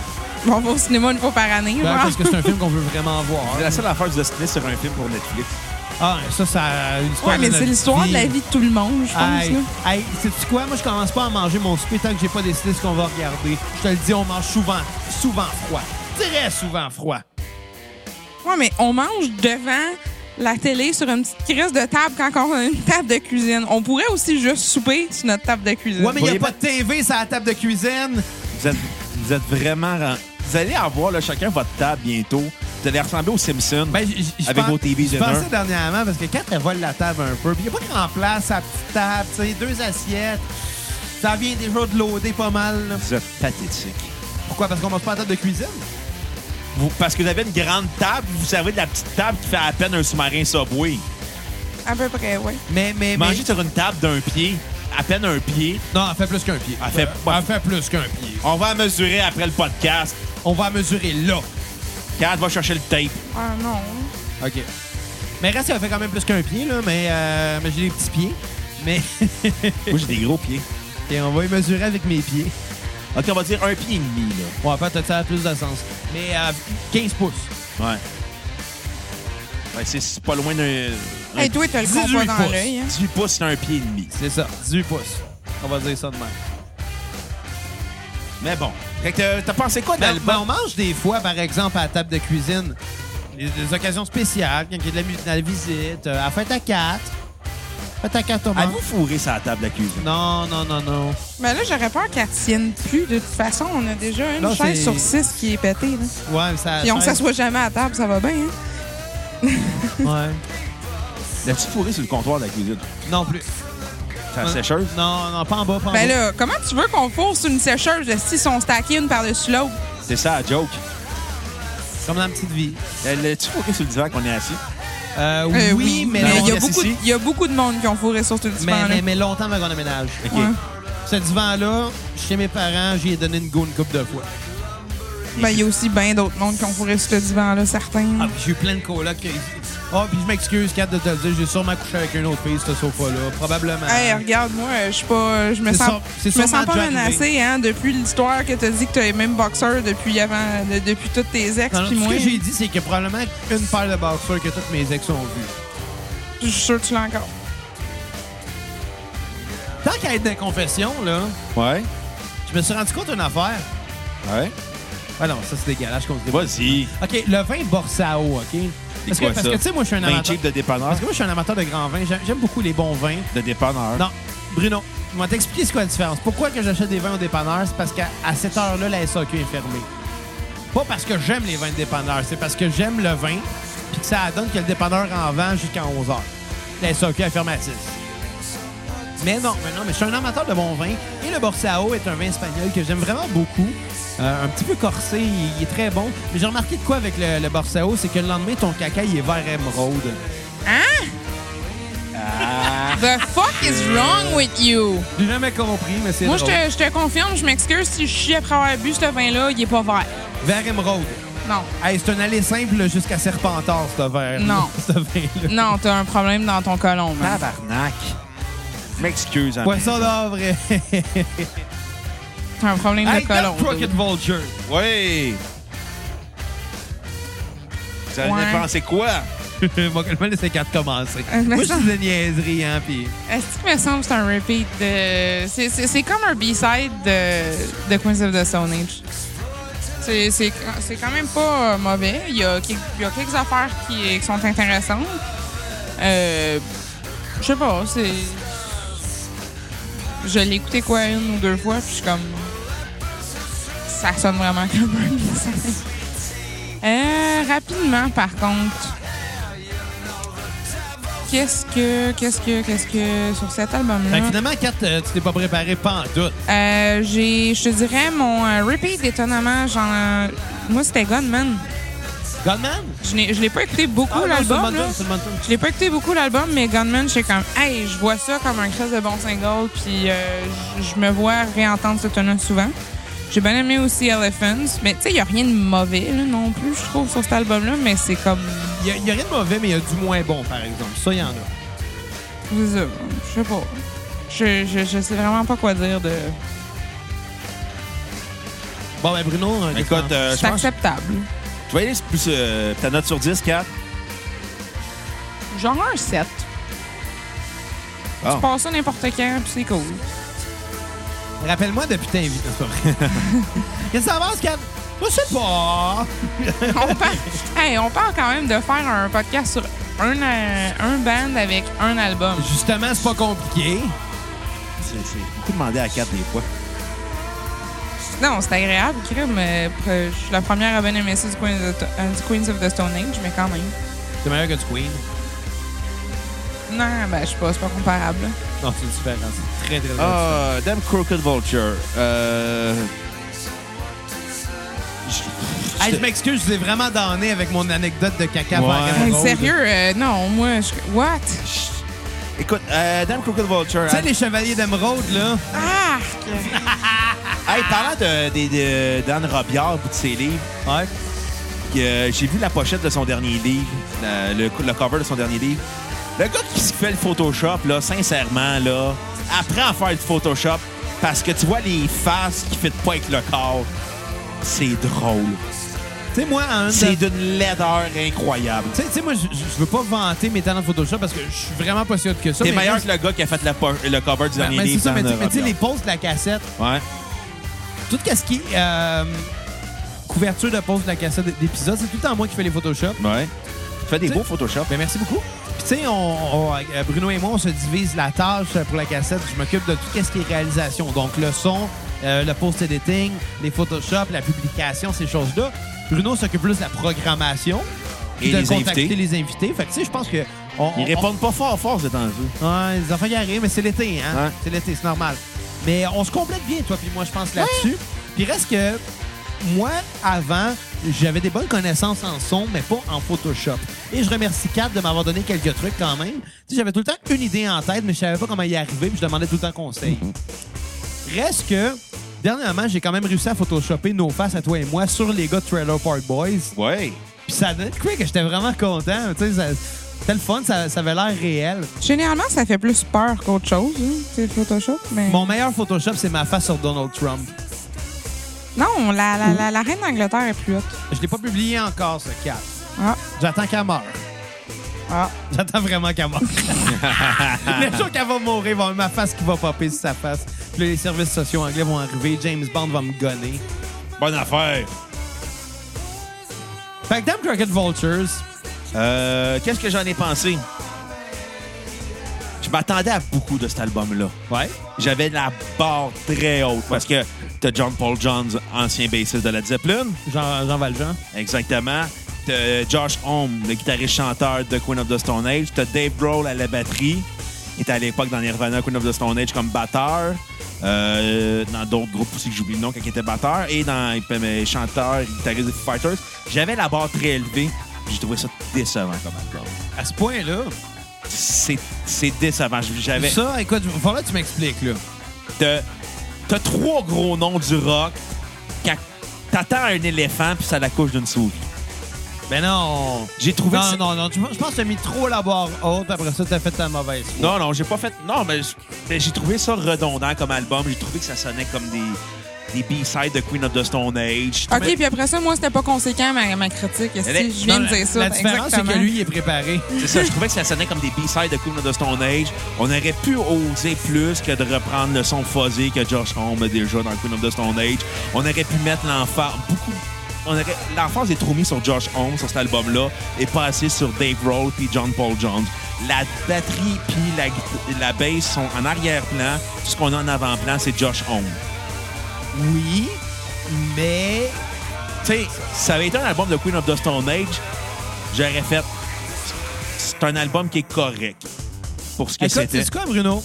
C: On va au cinéma une fois par année.
A: Ben,
C: genre.
A: parce que c'est un film qu'on veut vraiment voir.
B: C'est la seule affaire je destiné sur un film pour Netflix.
A: Ah, ça, ça a une histoire
C: Ouais, mais c'est l'histoire de la vie de tout le monde, je pense.
A: Hey, sais-tu quoi? Moi, je commence pas à manger mon souper tant que j'ai pas décidé ce qu'on va regarder. Je te le dis, on mange souvent, souvent froid. Très souvent froid.
C: Ouais, mais on mange devant la télé sur une petite crise de table quand on a une table de cuisine. On pourrait aussi juste souper sur notre table de cuisine.
A: Ouais, mais il n'y a pas de TV sur la table de cuisine.
B: Vous êtes, vous êtes vraiment... Vous allez avoir là, chacun votre table bientôt. Vous allez ressembler aux Simpsons.
A: Ben, j- j-
B: Avec vos TV
A: Je pensais dernièrement, parce que quand elle vole la table un peu, puis il n'y a pas grand place, sa petite table, tu sais, deux assiettes. Ça vient déjà de loader pas mal. là.
B: vous êtes pathétique.
A: Pourquoi? Parce qu'on mange pas à la table de cuisine?
B: Vous- parce que vous avez une grande table, vous servez de la petite table qui fait à peine un sous-marin Subway.
C: À peu près, oui.
A: Mais, mais, mais...
B: Manger sur une table d'un pied, à peine un pied,
A: Non, elle fait plus qu'un pied.
B: Elle fait-
A: elle fait plus qu'un pied.
B: on va mesurer après le podcast.
A: On va mesurer là.
B: Kat va chercher le tape.
C: Ah non.
A: OK. Mais reste, elle fait quand même plus qu'un pied, là, mais, euh, mais j'ai des petits pieds. Mais
B: Moi, j'ai des gros pieds.
A: Et on va y mesurer avec mes pieds.
B: OK, on va dire un pied et demi, là.
A: En fait, ça a plus de sens. Mais euh, 15 pouces.
B: Ouais. Ouais, c'est- pas loin d'un... un-
C: Hey, toi, t'as le
A: 18
C: compas dans
A: pouces.
C: l'œil. Hein?
B: 18 pouces, c'est un pied et demi.
A: C'est ça, 18 pouces. On va dire ça de même.
B: Mais bon. Fait que t'as- t'as pensé quoi
A: Ben,
B: d'album?
A: ben, on mange des fois, par exemple, à la table de cuisine, des, des occasions spéciales, quand il y a de la, de la visite, euh, à fête à 4. Fête à 4, on mange.
B: Avez-vous fourré la table de cuisine?
A: Non, non, non, non.
C: Mais là, j'aurais peur qu'elle tienne plus. De toute façon, on a déjà une
A: Là,
C: chaise
A: c'est-
C: sur six qui est pétée. Là.
A: Ouais, mais ça.
C: Puis on
A: ça-
C: s'assoit jamais à table, ça va bien. Hein? *laughs*
A: Ouais.
B: L'as-tu fourré sur le comptoir de la cuisine?
A: Non plus.
B: C'est la sécheuse?
A: Non, non, pas en bas, pas en
C: Ben
A: bas.
C: là, comment tu veux qu'on fourre sur une sécheuse s'ils sont stackés une par-dessus l'autre?
B: C'est ça, la joke.
A: Comme dans la petite vie.
B: Euh, L'as-tu fourré sur le divan qu'on est assis?
A: Euh,
C: Euh,
A: oui, mais,
B: Ben,
C: il y, a beaucoup, de- il y a beaucoup de monde qui ont fourré sur ce
A: mais,
C: divan-là.
A: mais, mais longtemps avant qu'on aménage.
B: OK.
C: Ouais.
A: Ce divan-là, chez mes parents, j'y ai donné une go une couple de fois.
C: Ben, il y a aussi bien d'autres mondes qui ont fourré sur ce divan-là, certains.
A: Ah, j'ai eu plein de colocs. Ah, puis je m'excuse, Kat, de te le dire, j'ai sûrement couché avec une autre fille, ce sofa-là. Probablement.
C: Hey, regarde, moi, je suis pas. Je me
A: C'est
C: sens,
A: c'est
C: je me sens pas menacée, hein, depuis l'histoire que t'as dit que t'as les mêmes boxeurs depuis avant, de- depuis toutes tes ex,
A: Non, non, tout ce
C: moi.
A: que j'ai dit, c'est que probablement une paire de boxers que toutes mes ex ont vu.
C: Je suis sûr que tu l'as encore.
A: Tant qu'à être dans la confession, là,
B: Ouais.
A: je me suis rendu compte d'une affaire.
B: Ouais.
A: Ah non, ça c'est dégueulasse qu'on se.
B: Vas-y.
A: OK, le vin Borsao, OK? Parce que,
B: quoi,
A: parce
B: ça?
A: que tu sais, moi, je suis un amateur.
B: cheap de dépanneur.
A: Parce que moi, je suis un amateur de grands vins. J'aime- J'aime beaucoup les bons vins.
B: De dépanneur.
A: Non, Bruno, je vais t'expliquer c'est quoi la différence. Pourquoi que j'achète des vins au dépanneur? C'est parce qu'à à cette heure-là, la SAQ est fermée. Pas parce que j'aime les vins de dépanneur, c'est parce que j'aime le vin puis que ça donne que le dépanneur en vend jusqu'à 11 h. La SAQ est fermée à 6. Mais non, mais non, mais je suis un amateur de bon vin. Et le Borsao est un vin espagnol que j'aime vraiment beaucoup. Euh, un petit peu corsé, il, il est très bon. Mais j'ai remarqué de quoi avec le, le Borsao, c'est que le lendemain, ton caca, il est vert émeraude.
C: Hein? The fuck is wrong with you?
A: J'ai jamais compris, mais c'est
C: Moi, je
A: drôle.
C: te, je te confirme, je m'excuse si je chie après avoir bu ce vin-là, il est pas vert.
A: Vert émeraude.
C: Non.
A: Hey, c'est un aller simple là, jusqu'à Serpentard, ce verre.
C: Non. *laughs*
A: ce vin-là.
C: Non, t'as un problème dans ton colon.
B: Tabarnak. M'excuse, hein.
A: Poisson d'or, vrai. *laughs*
C: T'as un problème de colon. Dude.
A: Vulture.
B: Oui. Vous allez
C: Ouais.
B: penser quoi? *laughs*
A: Moi, je vais laisser quatre commencer.
C: Euh, mais
A: Moi, je
C: ça-
A: suis de niaiserie, hein, puis...
C: Est-ce qu'il me semble que c'est un repeat de. C'est, c'est, c'est comme un B-side de, de Queens of the Stone Age. C'est, c'est, c'est quand même pas euh, mauvais. Il y, a, quelques- il y a quelques affaires qui, qui sont intéressantes. Euh, je sais pas, c'est. Je l'ai écouté quoi une ou deux fois, puis je suis comme. Ça sonne vraiment comme un. Euh, rapidement, par contre. Qu'est-ce que, qu'est-ce que, qu'est-ce que, sur cet album-là?
A: Fait que finalement, Kat, euh, tu t'es pas préparé pas en doute.
C: Euh, j'ai, je te dirais, mon euh, repeat, étonnamment, genre, moi, c'était Gunman.
A: Gunman?
C: Je n'ai, je l'ai pas écouté beaucoup,
A: Ah, non, c'est une
C: l'album, là.
A: c'est.
C: Je l'ai pas écouté beaucoup, l'album, mais Gunman, j'étais comme, hey, je vois ça comme un crise de bon single, puis euh, je je me vois réentendre ce tune souvent. J'ai bien aimé aussi Elephants, mais tu sais, il y a rien de mauvais, là, non plus, je trouve, sur cet album-là, mais c'est comme,
A: Il y, a- rien de mauvais, mais il y a du moins bon, par exemple. Ça, il y en a.
C: c'est ça, je sais pas. Je, je, je sais vraiment pas quoi dire de.
A: Bon, ben Bruno,
B: Écoute, euh, je
C: C'est
B: pense
C: acceptable.
B: je vais y aller plus euh, ta note sur 10, 4.
C: Genre un 7.
B: Ah.
C: Tu passes ça n'importe quand, puis c'est cool.
A: Rappelle-moi depuis pas vrai. *laughs* Qu'est-ce que ça avance, Kat? Je sais pas. *laughs*
C: on, parle, hey, on parle quand même de faire un podcast sur un, euh, un band avec un album.
A: Justement, c'est pas compliqué.
B: C'est beaucoup demandé à 4 des fois.
C: Non, c'est agréable, crime. euh, pre- Je suis la première à bien aimer ça du Queens, of, euh, du Queens of the Stone Age, mais quand même.
A: C'est meilleur que du Queen.
C: Non, ben, je sais pas, c'est pas comparable. là.
A: Non, c'est différent. C'est très, très, très
B: Ah, Damn Crooked Vulture. Euh... je-
A: Hey, je m'excuse, je vous ai vraiment donné avec mon anecdote de caca
B: Ouais.
A: par
C: Hey,
A: Emerald.
C: sérieux, euh, non, moi, je. What?
B: Écoute, euh, Damn Crooked Vulture.
A: Tu sais, les chevaliers d'Emerald, là?
C: Ah!
B: Hey, parlant de, de, de- d'Anne Robillard et de ses livres,
A: Ouais.
B: que j'ai vu la pochette de son dernier livre, la- le, le cover de son dernier livre. Le gars qui fait le Photoshop, là, sincèrement, là, apprend à faire du Photoshop parce que tu vois les faces qui ne pas avec le corps. C'est drôle.
A: Tu sais, moi, en
B: C'est d'une laideur incroyable.
A: Tu sais- moi, je, veux pas vanter mes talents de Photoshop parce que je suis vraiment pas sûr que ça.
B: T'es meilleur que le gars qui a fait la le cover du
A: Ben,
B: dernier
A: ben,
B: livre.
A: mais tu sais, les posts de la cassette,
B: Ouais.
A: tout ce qui est euh, couverture de posts de la cassette d'épisode, c'est tout le temps moi qui fais les Photoshop.
B: Ouais. Tu fais des beaux Photoshop.
A: Ben, merci beaucoup. Tu sais, on, on- euh, Bruno et moi, on se divise la tâche euh, pour la cassette. Je m'occupe de tout ce qui est réalisation. Donc, le son, euh, le post-editing, les Photoshop, la publication, ces choses-là. Bruno s'occupe plus de la programmation.
B: Et
A: de
B: les
A: contacter
B: invités.
A: les invités. Fait que, tu sais, je pense que. on-
B: Ils
A: on-
B: répondent pas fort fort ces temps-ci.
A: Ouais, les enfants y arrivent, mais c'est l'été, hein? C'est l'été, c'est normal. Mais on se complète bien, toi puis moi, je pense, là-dessus. Puis reste que moi, avant, j'avais des bonnes connaissances en son, mais pas en Photoshop. Et je remercie Kat de m'avoir donné quelques trucs quand même. Tu sais, j'avais tout le temps une idée en tête, mais je savais pas comment y arriver, puis je demandais tout le temps conseil. Reste que, dernièrement, j'ai quand même réussi à photoshopper nos faces à toi et moi sur les gars de Trailer Park Boys.
B: Ouais.
A: Puis ça donnait que j'étais vraiment content. Tu sais, c'était le fun, ça, ça avait l'air réel.
C: Généralement, ça fait plus peur qu'autre chose, hein, Photoshop, mais...
A: Mon meilleur Photoshop, c'est ma face sur Donald Trump.
C: Non, la, la, la, la reine d'Angleterre est plus haute.
A: Je l'ai pas publié encore, ce cap.
C: Ah,
A: J'attends qu'elle meure.
C: ah.
A: J'attends vraiment qu'elle meure. *laughs* Le jour qu'elle va mourir, il va y avoir ma face qui va popper sur sa face. Puis là, les services sociaux anglais vont arriver. James Bond va me gonner.
B: Bonne affaire.
A: Fait que Damn Crooked Vultures,
B: Euh, Qu'est-ce que j'en ai pensé? Je m'attendais à beaucoup de cet album-là.
A: ouais.
B: J'avais la barre très haute parce que t'as John Paul Jones, ancien bassiste de Led Zeppelin.
A: Jean, Jean Valjean.
B: Exactement. T'as Josh Homme, le guitariste-chanteur de Queen of the Stone Age. T'as Dave Grohl à la batterie. Il était à l'époque dans Nirvana, Queen of the Stone Age comme batteur. Euh, dans d'autres groupes aussi que j'oublie le nom quand il était batteur. Et dans il peut- mais chanteur et guitariste des Foo Fighters. J'avais la barre très élevée. J'ai trouvé ça décevant comme album.
A: À ce point-là,
B: C'est décevant. J'avais.
A: ça, écoute, que tu m'expliques, là.
B: T'as t'as trois gros noms du rock. T'attends un éléphant puis ça la couche d'une souris.
A: Ben non.
B: J'ai trouvé
A: Non, non, non. tu- Je pense que t'as mis trop la barre haute. Après ça, t'as fait ta mauvaise foi.
B: Non, non, j'ai pas fait. Non, mais j- mais j'ai trouvé ça redondant comme album. J'ai trouvé que ça sonnait comme des, des B-sides de Queen of the Stone Age.
C: OK, puis après ça, moi, c'était pas conséquent, ma, ma critique. Si,
B: est-
C: je viens
A: Non,
C: de dire ça.
A: La différence, c'est que lui, il est préparé.
B: C'est ça, je trouvais que ça sonnait comme des B-sides de Queen of the Stone Age. On aurait pu oser plus que de reprendre le son fuzzy que Josh Homme a déjà dans Queen of the Stone Age. On aurait pu mettre l'emphase, beaucoup. L'emphase est trop mise sur Josh Homme, sur cet album-là, et pas assez sur Dave Grohl puis John Paul Jones. La batterie puis la, la bass sont en arrière-plan. Tout ce qu'on a en avant-plan, c'est Josh Homme.
A: Oui, mais
B: Tu sais, ça avait été un album de Queen of the Stone Age, j'aurais fait. C'est un album qui est correct pour ce que c'était.
A: c'est quoi, Bruno?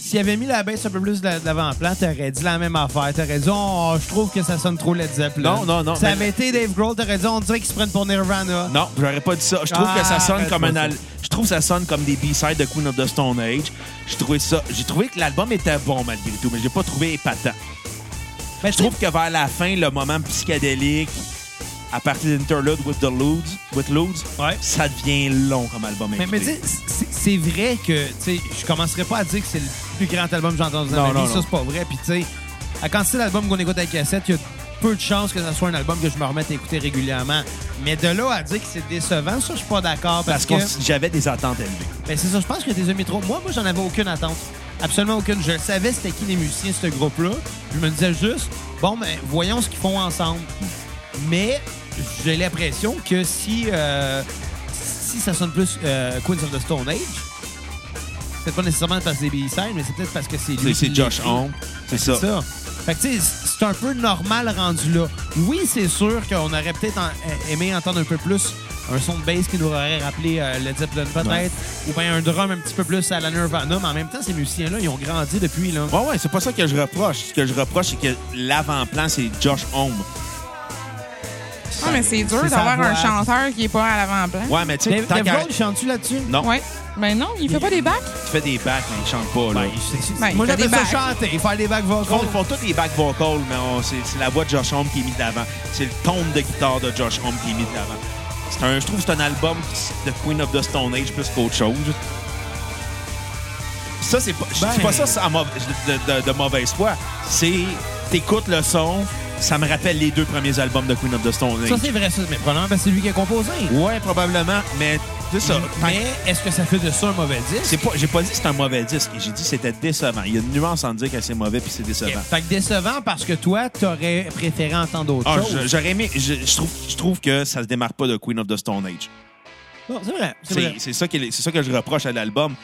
A: S'il avait mis la baisse un peu plus de la- de l'avant-plan, t'aurais dit la même affaire. T'aurais dit, oh, je trouve que ça sonne trop Led Zeppelin.
B: Non, non, non,
A: Ça avait été Dave Grohl, t'aurais dit, on dirait qu'ils se prennent pour Nirvana.
B: Non, j'aurais pas dit ça. Je trouve
A: Ah,
B: que ça sonne
A: arrête
B: comme un al- je trouve que ça sonne comme des B-sides de Queen of the Stone Age. J'ai trouvé ça, j'ai trouvé que l'album était bon malgré tout, mais j'ai pas trouvé épatant.
A: Ben,
B: Je trouve que vers la fin, le moment psychédélique à partir d'Interlude with the Ludes, with Ludes,
A: Ouais.
B: ça devient long comme album. à
A: Mais, mais c'est- vrai que, je commencerai pas à dire que c'est le plus grand album que j'ai entendu dans ma
B: non,
A: vie. Ça, c'est pas vrai. Puis, tu sais, à quand c'est l'album qu'on écoute avec cassette, il y a peu de chances que ce soit un album que je me remette à écouter régulièrement. Mais de là à dire que c'est décevant, ça, je suis pas d'accord.
B: parce
A: Parce,
B: que
A: que,
B: j'avais des attentes élevées.
A: ben, c'est ça, je pense que t'es mis trop. Moi, moi, j'en avais aucune attente. Absolument aucune. Je savais c'était qui les musiciens de ce groupe-là. Je me disais juste, bon, ben, voyons ce qu'ils font ensemble. Mais j'ai l'impression que si, euh, si ça sonne plus euh, Queens of the Stone Age, c'est pas nécessairement parce que c'est B-side, mais c'est peut-être parce que c'est lui.
B: C'est- Josh. Homme, c'est ça.
A: C'est ça. Fait que, tu sais, c'est un peu normal rendu là. Oui, c'est sûr qu'on aurait peut-être en- aimé entendre un peu plus un son de bass qui nous aurait rappelé euh, Led Zeppelin peut-être,
B: Ouais.
A: ou bien un drum un petit peu plus à la Nirvana, mais en même temps, ces musiciens-là, ils ont grandi depuis, là.
B: Ouais, ouais, c'est pas ça que je reproche. Ce que je reproche, c'est que l'avant-plan, c'est Josh Homme.
C: Ah, mais c'est dur d'avoir un chanteur qui est pas à l'avant-plan.
B: Ouais, mais tu sais, tant qu'à-
A: chante-tu là-dessus?
B: Non,
C: Ouais. Ben non, il fait pas des bacs?
B: tu fais des backs, mais il chante pas, là.
A: Ben,
C: Ben, il
A: moi,
C: fait
A: j'appelle
C: des
A: ça
C: backs.
A: chanter, faire des bacs
B: Ils font,
A: vocals.
B: ils font tous des back vocals, mais on- c'est la voix de Josh Homme qui est mise de l'avant. C'est le ton de guitare de Josh Homme qui est mis de l'avant. C'est un- Je trouve que c'est un album de Queen of the Stone Age plus qu'autre chose. Ça, c'est pas, je dis
A: Ben-
B: pas ça de, de- de mauvaise foi. C'est, t'écoutes le son, ça me rappelle les deux premiers albums de Queen of the Stone Age.
A: Ça, c'est vrai, ça. Mais probablement c'est lui qui a composé.
B: ouais, probablement, mais c'est ça.
A: Mais est-ce que ça fait de ça un mauvais disque?
B: c'est pas, j'ai pas dit que c'était un mauvais disque. J'ai dit que c'était décevant. Il y a une nuance en dire que c'est mauvais puis c'est décevant.
A: Fait que décevant parce que toi, t'aurais préféré entendre d'autres
B: Ah,
A: choses.
B: j'aurais aimé. Je, je trouve, je trouve que ça se démarque pas de Queen of the Stone Age.
A: Non, c'est vrai. C'est
B: C'est
A: vrai.
B: c'est ça, qui c'est ça que je reproche à l'album.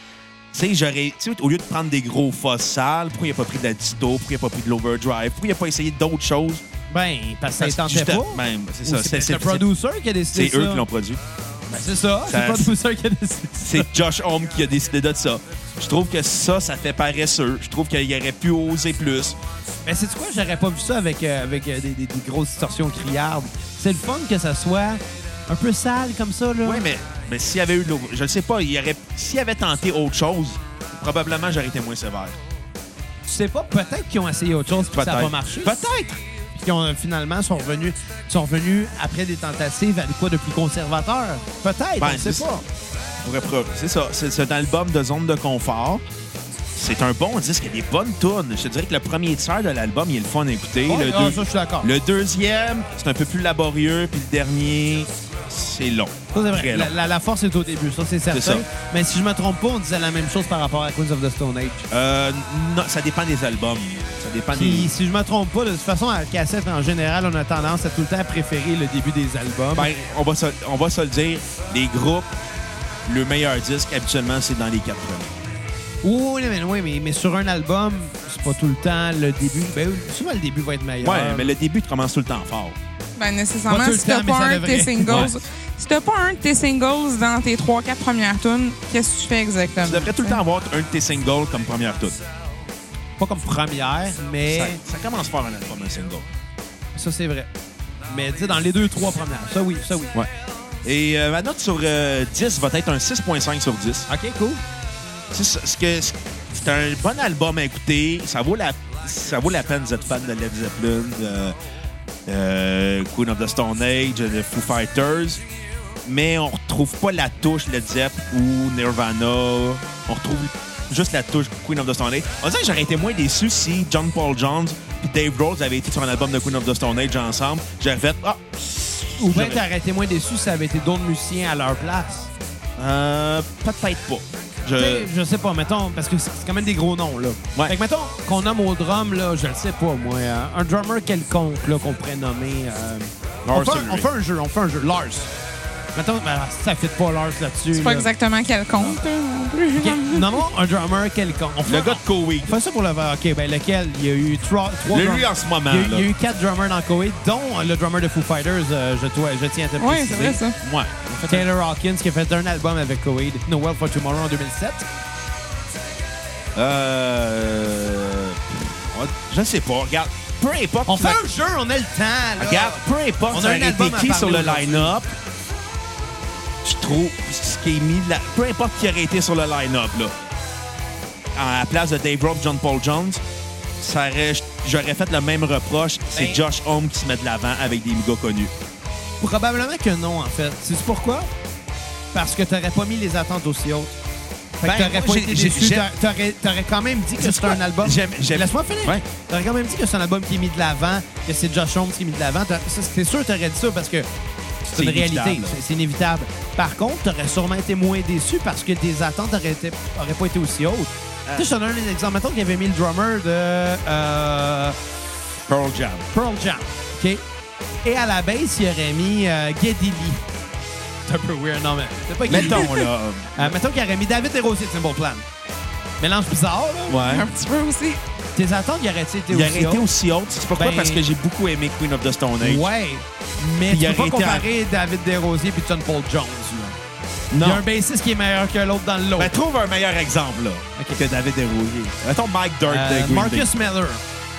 B: Tu sais, j'aurais. au lieu de prendre des gros fosses sales, pourquoi il a pas pris de la disto, pourquoi il a pas pris de l'overdrive, pourquoi il a pas essayé d'autres choses?
A: Ben, parce que ça tentait pas.
B: ben, c'est ça.
A: C'est le producer qui a décidé
B: c'est eux qui l'ont produit.
A: Ben, c'est ça. C'est le producer qui a décidé
B: C'est Josh Homme qui a décidé de ça. Je trouve que ça, ça fait paresseux. Je trouve qu'il aurait pu oser plus.
A: Mais c'est quoi? J'aurais pas vu ça avec, euh, avec euh, des, des- des grosses distorsions criardes? C'est le fun que ça soit un peu sale comme ça, là.
B: Oui, mais, mais s'il y avait eu de l'over- Je ne sais pas, il aurait... s'il avait tenté autre chose, probablement j'aurais été moins sévère.
A: Tu sais pas, peut-être qu'ils ont essayé autre chose puis que ça n'a pas marché.
B: Peut-être.
A: Puis qu'ils ont euh, finalement sont revenus, sont revenus après des tentatives avec quoi de plus conservateur. Peut-être,
B: Ben,
A: on sait
B: c'est
A: pas.
B: C'est ça. C'est un album de zone de confort. C'est un bon disque, il y a des bonnes tunes. Je te dirais que le premier tiers de l'album, il est le fun à écouter. Le, deux-
A: ça, je suis d'accord.
B: le deuxième, c'est un peu plus laborieux. Puis le dernier, c'est long.
A: Ça, c'est vrai. La force est au début, ça, c'est certain.
B: ça.
A: Mais si je me trompe pas, on disait la même chose par rapport à Queens of the Stone Age.
B: Euh, non, ça dépend des albums. Ça dépend
A: Puis,
B: des...
A: si je me trompe pas, de toute façon, à la cassette, en général, on a tendance à tout le temps préférer le début des albums.
B: Ben, on, va se, on va se le dire, les groupes, le meilleur disque, habituellement, c'est dans les quatre premiers.
A: oui, mais, oui, mais, mais sur un album, c'est pas tout le temps le début. Ben, oui, souvent, le début va être meilleur.
B: Ouais, mais le début, tu commences tout le temps fort.
C: Ben, nécessairement,
A: Pas tout le
C: si t'as pas un de tes singles,
B: Ouais.
C: si t'as pas un de tes singles dans tes 3-4 premières tunes, qu'est-ce que tu fais exactement?
B: Tu devrais tout le temps avoir un de tes singles comme première tune.
A: Pas comme première, mais
B: Ça, ça commence fort un album, un single.
A: ça, c'est vrai. Mais sais, dans les deux, trois premières. Ça, oui, ça, oui.
B: Ouais. Et euh, ma note sur euh, 10 va être un 6.5 sur 10.
A: OK, cool.
B: C'est ce que c'est un bon album à écouter. Ça vaut la, ça vaut la peine d'être fan de Led Zeppelin, de, euh, Queen of the Stone Age, de Foo Fighters. Mais on retrouve pas la touche Led Zepp ou Nirvana. On retrouve juste la touche Queen of the Stone Age. On dirait que j'aurais été moins déçu si John Paul Jones et Dave Rose avaient été sur un album de Queen of the Stone Age ensemble. J'aurais fait, ah,
A: Ou bien t'aurais été moins déçu si ça avait été d'autres musiciens à leur place.
B: euh, peut-être pas. Je...
A: Je sais pas, mettons, parce que c'est quand même des gros noms, là.
B: Ouais.
A: Fait que, mettons, qu'on nomme au drum, là, je le sais pas, moi, euh, un drummer quelconque, là, qu'on pourrait nommer. euh, on, fait un jeu, on fait un jeu. Lars. Mettons, ben, ça fit pas Lars là-dessus.
C: C'est pas
A: là.
C: exactement quelconque, là, non
A: Nommons un drummer quelconque. On fait,
B: Le gars de Koweït.
A: on fait ça pour le OK, ben lequel? Il y a eu trois, trois
B: Le lui en ce moment,
A: il y, a, il y a
B: là.
A: eu quatre drummers dans Koweït, dont le drummer de Foo Fighters, euh, je, toi, je tiens à te
C: Oui,
A: préciser.
C: c'est vrai, ça.
B: Ouais.
A: Taylor Hawkins qui a fait un album avec Koweït, No Well for Tomorrow en 2007.
B: Euh... Je sais pas. Regarde, peu importe.
A: On fait un jeu, on a le temps. Là.
B: Regarde, peu importe
A: On a un album
B: qui sur le line-up, je trouve ce qui est mis là, peu importe qui aurait été sur le line-up, là, à la place de Dave Robb, John Paul Jones, ça j'aurais fait le même reproche. C'est
A: Ben-
B: Josh Homme qui se met de l'avant avec des gars connus.
A: Probablement que non, en fait. Sais-tu pourquoi? Parce que t'aurais pas mis les attentes aussi hautes. Fait que
B: Ben,
A: t'aurais pas été déçu. T'aurais, quand même dit que
B: C'est
A: c'est un album. Laisse-moi finir.
B: Ouais.
A: T'aurais quand même dit que c'est un album qui est mis de l'avant, que c'est Josh Holmes qui est mis de l'avant. C'est sûr que t'aurais dit ça parce que c'est une
B: inévitable.
A: réalité. C'est- C'est inévitable. Par contre, t'aurais sûrement été moins déçu parce que tes attentes auraient, été- auraient pas été aussi hautes.
B: Euh.
A: Tu sais, je te donne un exemple. Mettons qu'il avait mis le drummer de euh,
B: Pearl Jam.
A: Pearl Jam. OK? Et à la base, il aurait mis euh, Geddy Lee. C'est un peu weird, non, mais c'est pas Geddy Lee.
B: Mettons, là.
A: Euh, mettons qu'il aurait mis David Desrosiers de Simple Plan. Mélange bizarre, là.
B: Ouais.
C: Un petit peu aussi.
A: Tes attentes, il aurait été
B: Il
A: aussi
B: aurait été
A: hautes?
B: aussi haute. C'est pourquoi?
A: Ben-
B: Parce que j'ai beaucoup aimé Queen of the Stone Age.
A: Ouais. Mais tu peux pas comparer David Desrosiers et John Paul Jones. là.
B: Non.
A: Il y a un bassiste qui est meilleur que l'autre dans l'autre.
B: Ben, trouve un meilleur exemple, là, que David Desrosiers. Mettons Mike Dirt
A: Euh,
B: de
A: Marcus
B: Day.
A: Miller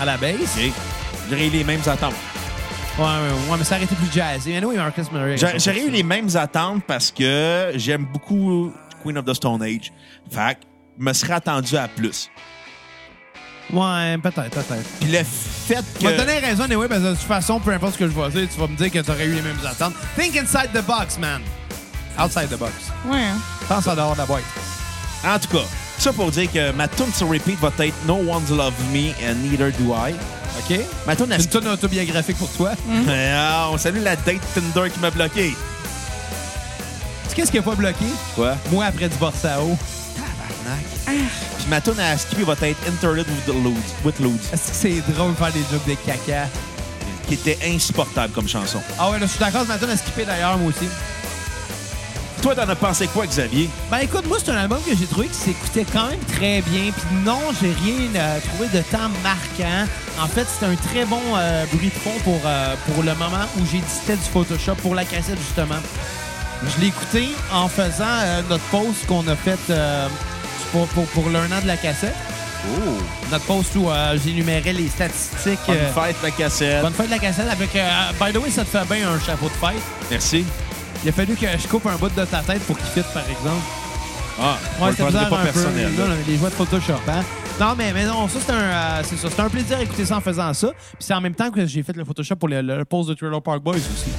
A: à la basse.
B: OK. J'aurais eu les mêmes attentes.
A: Ouais, ouais, ouais, mais ça aurait été plus jazzy. Mais oui, Marcus Miller.
B: J'a- J'aurais eu les mêmes attentes parce que j'aime beaucoup Queen of the Stone Age. Fait que je me serais attendu à plus.
A: Ouais, peut-être, peut-être.
B: Puis le fait
A: Tu
B: que...
A: donner raison, anyway, parce que de toute façon, peu importe ce que je vais dire, tu vas me dire que tu aurais eu les mêmes attentes. Think inside the box, man. Outside the box.
C: Ouais. hein.
A: Pense en dehors de la boîte.
B: En tout cas, ça pour dire que ma tune sur repeat va être No One's Love Me and Neither Do I.
A: OK?
B: Ma tune à
A: C'est une tonne autobiographique pour toi. *laughs*
B: Ah, on salue la date Tinder qui m'a bloqué.
A: Tu sais qu'est-ce qui a pas bloqué?
B: Quoi?
A: Moi, après du Borsao.
B: Puis ma tune à skipper va être Interlude with, the Loads, with Loads,
A: Est-ce que c'est drôle de faire des jokes de caca?
B: qui était insupportable comme chanson.
A: Ah ouais, là, je suis d'accord, c'est ma tonne à skipper d'ailleurs, moi aussi.
B: Toi, t'en as pensé quoi, Xavier?
A: Ben écoute, moi, c'est un album que j'ai trouvé qui s'écoutait quand même très bien. Puis non, j'ai rien euh, trouvé de temps marquant. En fait, c'était un très bon euh, bruit de fond pour, euh, pour le moment où j'éditais du Photoshop pour la cassette, justement. Je l'ai écouté en faisant notre pause qu'on a faite pour, pour, pour l'un an de la cassette.
B: Oh!
A: Notre pause où euh, j'énumérais les statistiques.
B: Bonne
A: euh,
B: fête, la cassette.
A: bonne fête de la cassette avec... euh, by the way, ça te fait bien un chapeau de fête.
B: Merci.
A: Il a fallu que je coupe un bout de ta tête pour qu'il fitte, par exemple.
B: Ah,
A: Ouais, c'est bizarre
B: pas
A: un
B: personnel.
A: Là,
B: là.
A: les jouets de Photoshop, hein? Non, mais, mais non, ça, c'est un, euh, c'est ça. C'est un plaisir d'écouter ça en faisant ça. Puis c'est en même temps que j'ai fait le Photoshop pour le, le pose de Trailer Park Boys aussi.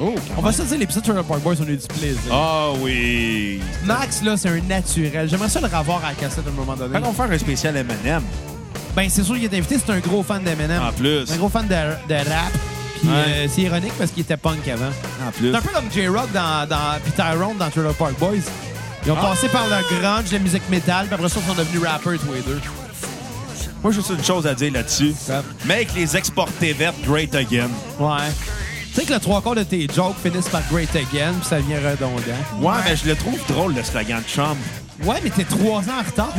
B: Oh,
A: On va se dire, l'épisode Trailer Park Boys, on a eu du plaisir.
B: Ah oui!
A: Max, là, c'est un naturel. J'aimerais ça le revoir à la cassette à un moment donné.
B: Fait qu'on va faire un spécial M&M.
A: Ben, c'est sûr qu'il est invité. C'est un gros fan d'Eminem.
B: En plus.
A: Un gros fan de, de rap. Puis
B: Ouais.
A: euh, c'est ironique parce qu'il était punk avant.
B: En plus.
A: C'est un peu comme J-Rock dans, dans, puis Tyrone dans Trailer Park Boys. Ils ont
B: Ah!
A: passé par le grunge, la musique métal, puis après ça, ils sont devenus rappers tous les deux.
B: Moi, j'ai juste une chose à dire là-dessus. Make les exportés vertes great again.
A: Ouais. Tu sais que le trois quarts de tes jokes finissent par Great Again, puis ça devient redondant.
B: Ouais, mais je le trouve drôle, le slogan de Trump.
A: Ouais, mais t'es trois ans en retard.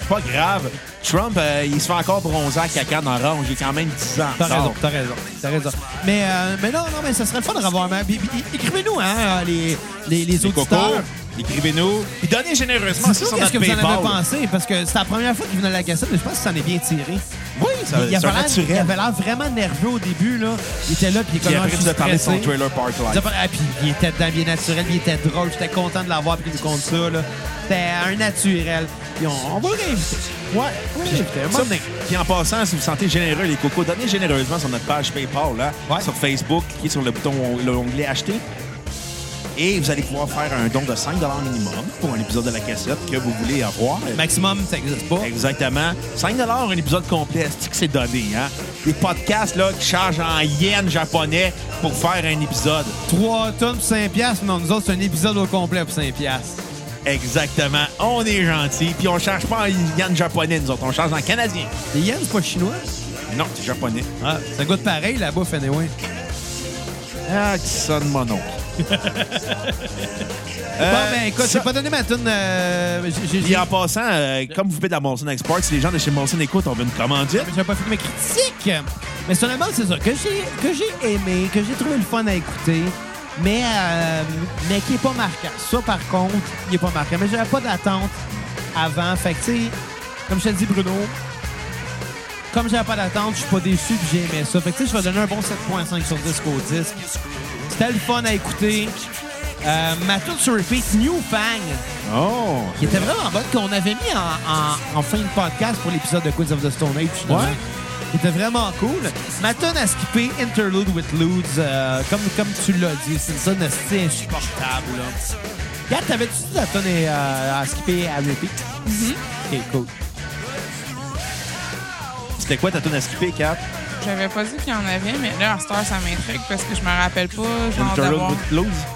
B: C'est pas grave. Trump, euh, il se fait encore bronzer à caca dans orange. Il est quand même 10 ans. en
A: T'as
B: retard.
A: raison, t'as raison, t'as raison. Mais, euh, mais non, non, mais ça serait le fun de revoir. Mais, puis- puis écrivez-nous, hein, les, les, les
B: Les
A: auditeurs.
B: Écrivez-nous. Puis donnez généreusement sur
A: qu'est-ce
B: notre
A: que vous en avez pensé, parce que c'est la première fois qu'il venait à la cassette, mais je pense que ça en est bien tiré.
B: Oui, ça,
A: il,
B: c'est
A: avait l'air, il
B: naturel.
A: avait l'air vraiment nerveux au début, là. Il était là, puis il
B: Puis
A: commençait
B: après, tu as parlé de son trailer Park
A: Il
B: Life.
A: a ah, puis il était dedans bien naturel, puis il était drôle. J'étais content de l'avoir, puis qu'il nous compte ça, là. C'était un naturel. Puis on, on va le réinviter. Ouais,
B: Ça,
A: donné.
B: Puis en passant, si vous vous sentez généreux, les cocos, donnez généreusement sur notre page PayPal, là,
A: Ouais.
B: sur Facebook, cliquez sur le bouton, l'onglet Acheter. Et vous allez pouvoir faire un don de 5 minimum pour un épisode de la cassette que vous voulez avoir.
A: Maximum, ça n'existe pas.
B: Exactement. 5 un épisode complet, c'est que c'est donné, hein? Des podcasts là, qui chargent en yens japonais pour faire un épisode.
A: 3 tonnes pour 5 piastres. Non, nous autres, c'est un épisode au complet pour 5 piastres.
B: Exactement. On est gentil. Puis on charge pas en yens japonais, nous autres. On charge en canadien.
A: Les yens, c'est pas chinois?
B: Non, c'est japonais.
A: Ah, ça goûte pareil, la bouffe, anyway.
B: Ah, qui sonne mon oncle.
A: Bon, ben, écoute, j'ai pas donné ma tune. euh,
B: Et en passant, euh, comme vous faites à Molson Export, si les gens de chez Molson écoutent, on veut une commandite.
A: Mais J'ai pas fait mes critiques. Mais album, c'est ça. Que j'ai, que j'ai aimé, que j'ai trouvé le fun à écouter, mais, euh, mais qui est pas marquant. Ça, par contre, il est pas marquant. Mais j'avais pas d'attente avant. Fait que, tu sais, comme je te dis, Bruno, comme j'avais pas d'attente, je suis pas déçu que j'ai aimé ça. Fait que, tu sais, je vais donner un bon 7.5 sur 10 au disque. C'était le fun à écouter. Euh, ma tune sur repeat, New Fang
B: Oh!
A: qui était vraiment bonne, qu'on avait mis en, en- en fin de podcast pour l'épisode de Queens of the Stone Age. finalement.
B: Ouais.
A: Qui était vraiment cool. Ma tonne à skipper, Interlude with Ludes, euh, comme, comme tu l'as dit, c'est assez insupportable. Là. Kat, t'avais-tu dit la tonne euh, à skipper à repeat? OK, cool.
B: C'était quoi ta tune à skipper, Cap?
C: J'avais pas dit qu'il y en avait, mais là, à cette heure, ça m'intrigue parce que je me rappelle pas, genre,
B: Interlude
C: d'avoir...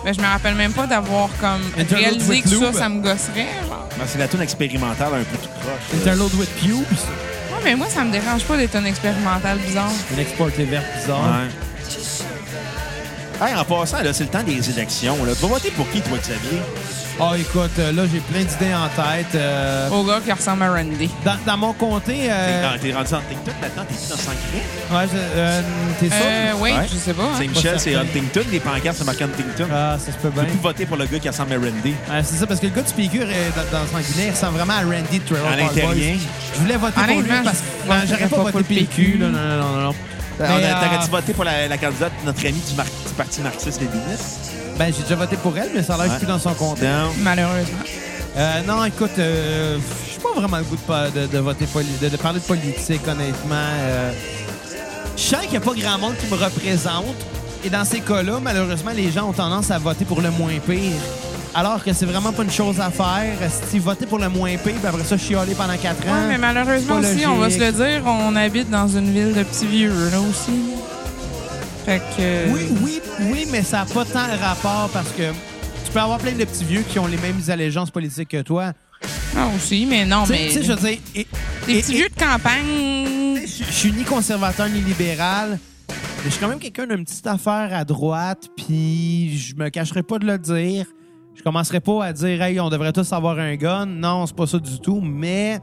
C: Ben, je me rappelle même pas d'avoir, comme,
A: Interlude
C: réalisé que ça, ça me gosserait, genre.
B: Ben, c'est la tune expérimentale un peu tout croche.
A: Interlude with Pubes,
C: Ouais, mais moi, ça me dérange pas des tonnes expérimentales bizarres.
A: une exporté vert bizarre.
B: Ouais. Hey, en passant, là, c'est le temps des élections. Là. Tu vas voter pour qui, toi, Xavier?
A: Ah, écoute, euh, là, j'ai plein d'idées en tête. euh,
C: Au gars qui ressemble à Randy.
A: dans, dans mon comté, euh,
B: T'es- rendu en Huntington maintenant? T'es plus dans Saint-Cré?
A: ouais, je- euh, t'es sûr?
C: Euh, oui,
B: Ouais.
C: je sais pas. hein.
B: Saint-Michel, c'est
A: certain.
B: Huntington. Les pancartes, c'est marqué Huntington.
A: Ah, ça se peut
B: Tu
A: bien.
B: peux plus voter pour le gars qui ressemble à Randy.
A: Ouais, c'est ça, parce que le gars du euh, dans, dans Sanguinet il ressemble vraiment à Randy de Trailer
B: À l'intérieur.
A: Je voulais voter pour lui parce que j'aurais pas
C: pas
A: voté
C: pour le
A: PQ.
C: PQ.
A: là, non, non, non, non.
B: Alors,
A: Mais,
B: T'aurais-tu
A: euh,
B: voté pour la, la candidate, notre amie du, mar- du Parti marxiste-léniniste?
A: Ben, j'ai déjà voté pour elle, mais ça a l'air que je suis plus dans son compte.
B: Non.
C: Malheureusement.
A: Euh, non, écoute, euh, je suis pas vraiment le goût de, de, de voter poli- de, de parler de politique, honnêtement. Euh, je sens qu'il n'y a pas grand monde qui me représente. Et dans ces cas-là, malheureusement, les gens ont tendance à voter pour le moins pire. Alors que c'est vraiment pas une chose à faire. Si voter pour le moins pire, puis après ça, chialer pendant quatre ans.
C: Ouais, mais malheureusement aussi, on va se le dire, on habite dans une ville de petits vieux, là aussi. Fait que. euh,
A: Oui, oui, oui, mais ça n'a pas tant de rapport parce que tu peux avoir plein de petits vieux qui ont les mêmes allégeances politiques que toi.
C: Ah, aussi, mais non, mais.
A: tu sais, je veux dire, et- et-
C: petits
A: et-
C: vieux de campagne.
A: Je je suis ni conservateur ni libéral, mais je suis quand même quelqu'un d'une petite affaire à droite, puis je me cacherai pas de le dire. Je commencerai pas à dire, hey, on devrait tous avoir un gun. Non, c'est pas ça du tout, mais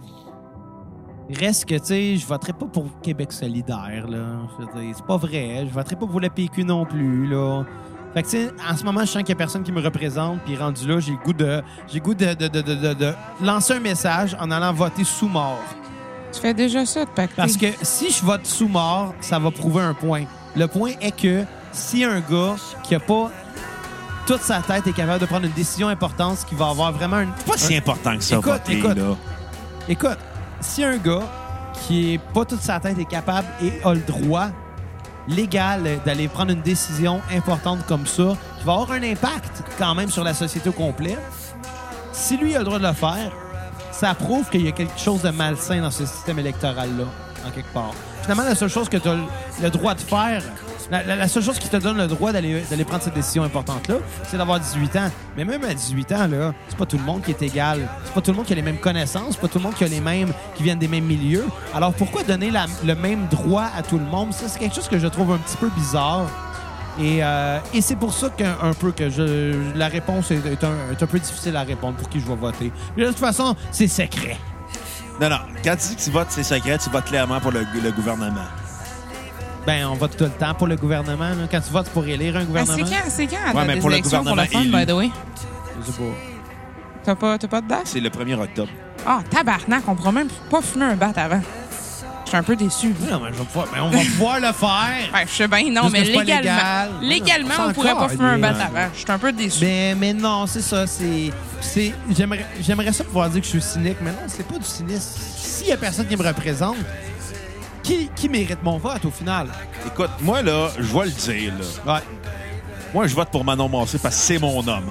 A: reste que, tu sais, je voterai pas pour Québec solidaire, là. C'est pas vrai. Je voterai pas pour le PQ non plus, là. Fait que, tu sais, en ce moment, je sens qu'il y a personne qui me représente, puis rendu là, j'ai le goût de, j'ai goût de, de, de, de, de- de lancer un message en allant voter sous mort.
C: Tu fais déjà ça de pacter.
A: Parce que si je vote sous mort, ça va prouver un point. Le point est que si un gars qui a pas toute sa tête est capable de prendre une décision importante, qui va avoir vraiment une...
B: C'est pas si important que ça,
A: Écoute,
B: voter,
A: écoute.
B: là.
A: Écoute, si un gars qui est pas toute sa tête est capable et a le droit légal d'aller prendre une décision importante comme ça, qui va avoir un impact quand même sur la société au complet, si lui a le droit de le faire, ça prouve qu'il y a quelque chose de malsain dans ce système électoral-là, en quelque part. Finalement, la seule chose que tu as le droit de faire, la, seule chose qui te donne le droit d'aller prendre cette décision importante-là, c'est d'avoir 18 ans. Mais même à 18 ans, là, c'est pas tout le monde qui est égal. C'est pas tout le monde qui a les mêmes connaissances, c'est pas tout le monde qui a les mêmes, qui viennent des mêmes milieux. Alors pourquoi donner le même droit à tout le monde? C'est quelque chose que je trouve un petit peu bizarre. Et, euh, et c'est pour ça qu'un un peu que je, la réponse est, un, est un peu difficile à répondre pour qui je vais voter. Mais de toute façon, c'est secret.
B: Non, non. Quand tu dis que tu votes, c'est secret, tu votes clairement pour le gouvernement.
A: Ben, on vote tout le temps pour le gouvernement. là. Quand tu votes pour élire un
C: Ah,
A: gouvernement,
C: c'est quand, c'est quand la
B: Ouais, mais pour le
C: pour le fun,
B: gouvernement
C: by the way?
A: je sais pas.
C: T'as pas, t'as pas de date?
B: C'est le 1er octobre.
C: Ah, tabarnak, on pourra même pas fumer un bat avant. Je suis un peu déçu.
A: Non, mais, je vais pouvoir- mais on va pouvoir le faire. *laughs*
C: Ouais, je sais bien, non,
A: Juste
C: mais
A: que c'est pas
C: légalement,
A: légal.
C: légalement,
A: C'est
C: on pourrait pas
A: encore
C: fumer un bat
A: légal.
C: avant. Je suis un peu déçu.
A: Mais, mais non, c'est ça. C'est, c'est, j'aimerais, j'aimerais ça pouvoir dire que je suis cynique, mais non, c'est pas du cynisme. S'il y a personne qui me représente, qui, qui mérite mon vote au final?
B: Écoute, moi, là, je vais le dire, là.
A: Ouais.
B: Moi, je vote pour Manon Massé parce que c'est mon homme.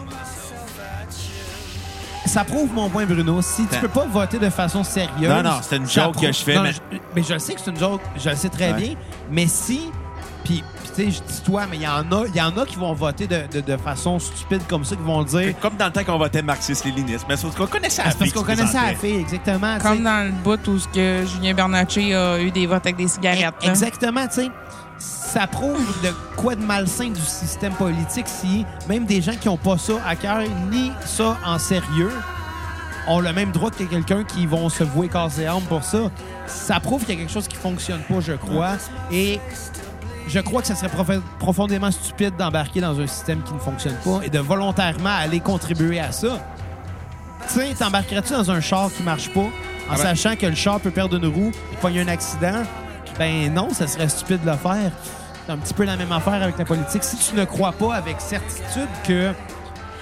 A: Ça prouve mon point, Bruno. Si tu
B: Ben-
A: peux pas voter de façon sérieuse.
B: Non, non, c'est une
A: ça
B: joke que je fais, mais-
A: je, mais je sais que c'est une joke. Je le sais très
B: Ouais.
A: bien. Mais si. Puis, tu sais, je dis toi, mais il y, en a- y en a qui vont voter de, de- de façon stupide comme ça, qui vont dire.
B: Comme dans le temps qu'on votait marxiste-léniniste. Mais c'est parce qu'on connaissait la
A: C'est parce
B: fille
A: qu'on connaissait la fille, exactement.
C: Comme dans le bout où ce que Julien Bernatchez a eu des votes avec des cigarettes. là.
A: Exactement, tu sais. Ça prouve de quoi de malsain du système politique si même des gens qui n'ont pas ça à cœur ni ça en sérieux ont le même droit que quelqu'un qui vont se vouer corps et âme pour ça. Ça prouve qu'il y a quelque chose qui fonctionne pas, je crois. Et je crois que ça serait prof- profondément stupide d'embarquer dans un système qui ne fonctionne pas et de volontairement aller contribuer à ça. Tu sais, t'embarquerais-tu dans un char qui marche pas en
B: Ah ben-
A: sachant que le char peut perdre une roue et pogner un accident? Ben non, ça serait stupide de le faire. C'est un petit peu la même affaire avec la politique. Si tu ne crois pas avec certitude que,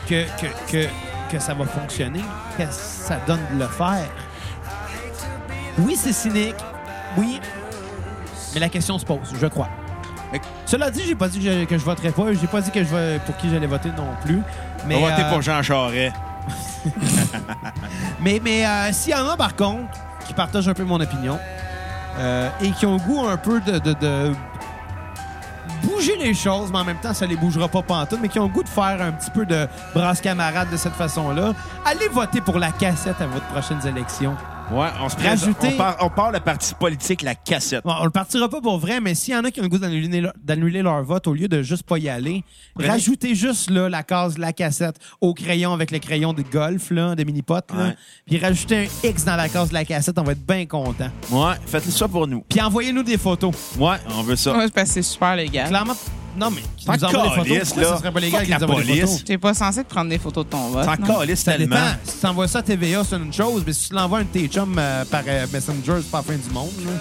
A: que, que, que, que ça va fonctionner, qu'est-ce que ça donne de le faire? Oui, c'est cynique. Oui. Mais la question se pose, je crois.
B: Mais-
A: Cela dit, j'ai pas dit que je, que je voterais pas. J'ai pas dit que je vais, pour qui j'allais voter non plus. Mais,
B: On va voter
A: euh,
B: pour Jean Charest. *laughs*
A: mais, mais euh, s'il y en a, par contre, qui partagent un peu mon opinion euh, et qui ont le goût un peu de, de- de bouger les choses, mais en même temps, ça les bougera pas pantoute, mais qui ont le goût de faire un petit peu de brasse camarade de cette façon-là, allez voter pour la cassette à votre prochaines élections.
B: Ouais, on se présente.
A: Rajouter-
B: On part, on part le parti politique, la cassette.
A: Bon, on le partira pas pour vrai, mais s'il y en a qui ont le goût d'annuler leur, d'annuler leur vote au lieu de juste pas y aller, rajoutez juste là, la case la cassette au crayon avec le crayon de golf, là, de mini-pot, là,
B: Ouais.
A: puis rajoutez un X dans la case de la cassette, on va être bien content.
B: Ouais, faites ça pour nous.
A: Puis envoyez-nous des photos.
B: Ouais, on veut ça.
C: Ouais, c'est parce que c'est super légal.
A: Clairement, non, mais qui nous envoie des photos, pourquoi serait pas légal qu'ils nous envoient des photos?
C: T'es pas censé te prendre des photos de ton vote.
B: T'en
C: non?
A: Ça
B: tellement.
A: Si tu envoies ça à TVA, c'est une chose, mais si tu l'envoies à un de tes chums euh, par euh, Messenger, c'est pas la fin du monde. là.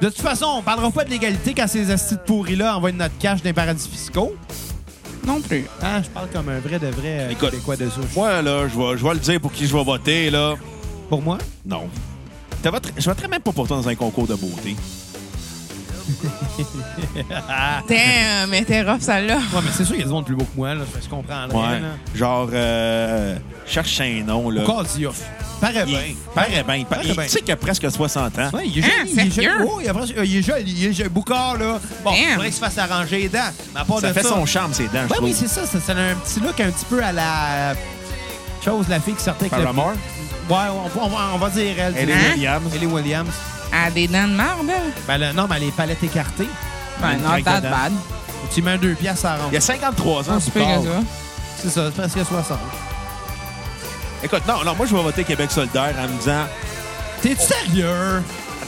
A: De toute façon, on parlera pas de l'égalité quand ces astis de pourris-là envoient notre cash dans les paradis fiscaux.
C: Non plus.
A: Ah, je parle comme un vrai de vrai euh,
B: Écoute,
A: Québécois de souche.
B: Moi, là, je vais, je vais le dire pour qui je vais voter, là.
A: Pour moi,
B: Non. Je voterais même pas pour toi dans un concours de beauté. *laughs*
C: Damn, mais t'es rough, celle-là.
A: ouais, mais c'est sûr qu'il y a des monde plus beau que moi, là, je comprendrais.
B: Ouais.
A: Là.
B: Genre, euh, cherche un nom, là.
A: Au cas d'Ioff. Paraît
B: Il
A: bien.
B: paraît bien. il. Tu sais qu'il a presque 60 ans.
A: Ouais, il est
C: Hein,
A: joli. il est joli. Oh, il, est presque- il est joli. Il est joli. Boucard, là. Bon,
C: Damn.
A: il faudrait qu'il se fasse arranger les dents. Mais à part
B: Ça
A: de
B: fait
A: ça,
B: son charme, ses dents, je
A: Ouais, oui, c'est ça, ça. Ça a un petit look un petit peu à la chose, la fille qui sortait avec le-
B: Paramore,
A: Ouais, on, on va, on va dire elle.
B: Ellie
A: Hein?
B: Williams.
A: Ellie Williams.
C: Elle a des dents de là.
A: Ben, le- non, mais les palettes écartées.
C: Ben,
B: Une
C: not
B: craque
C: that
B: dedans.
C: bad.
A: Tu mets un deux piastres à
B: Il
A: rendre.
B: a 53 ans,
C: Pas si pire
B: Boucard.
C: que ça.
A: C'est ça, c'est presque 60.
B: Écoute, non, non, moi, je vais voter Québec solidaire en me disant,
A: T'es sérieux?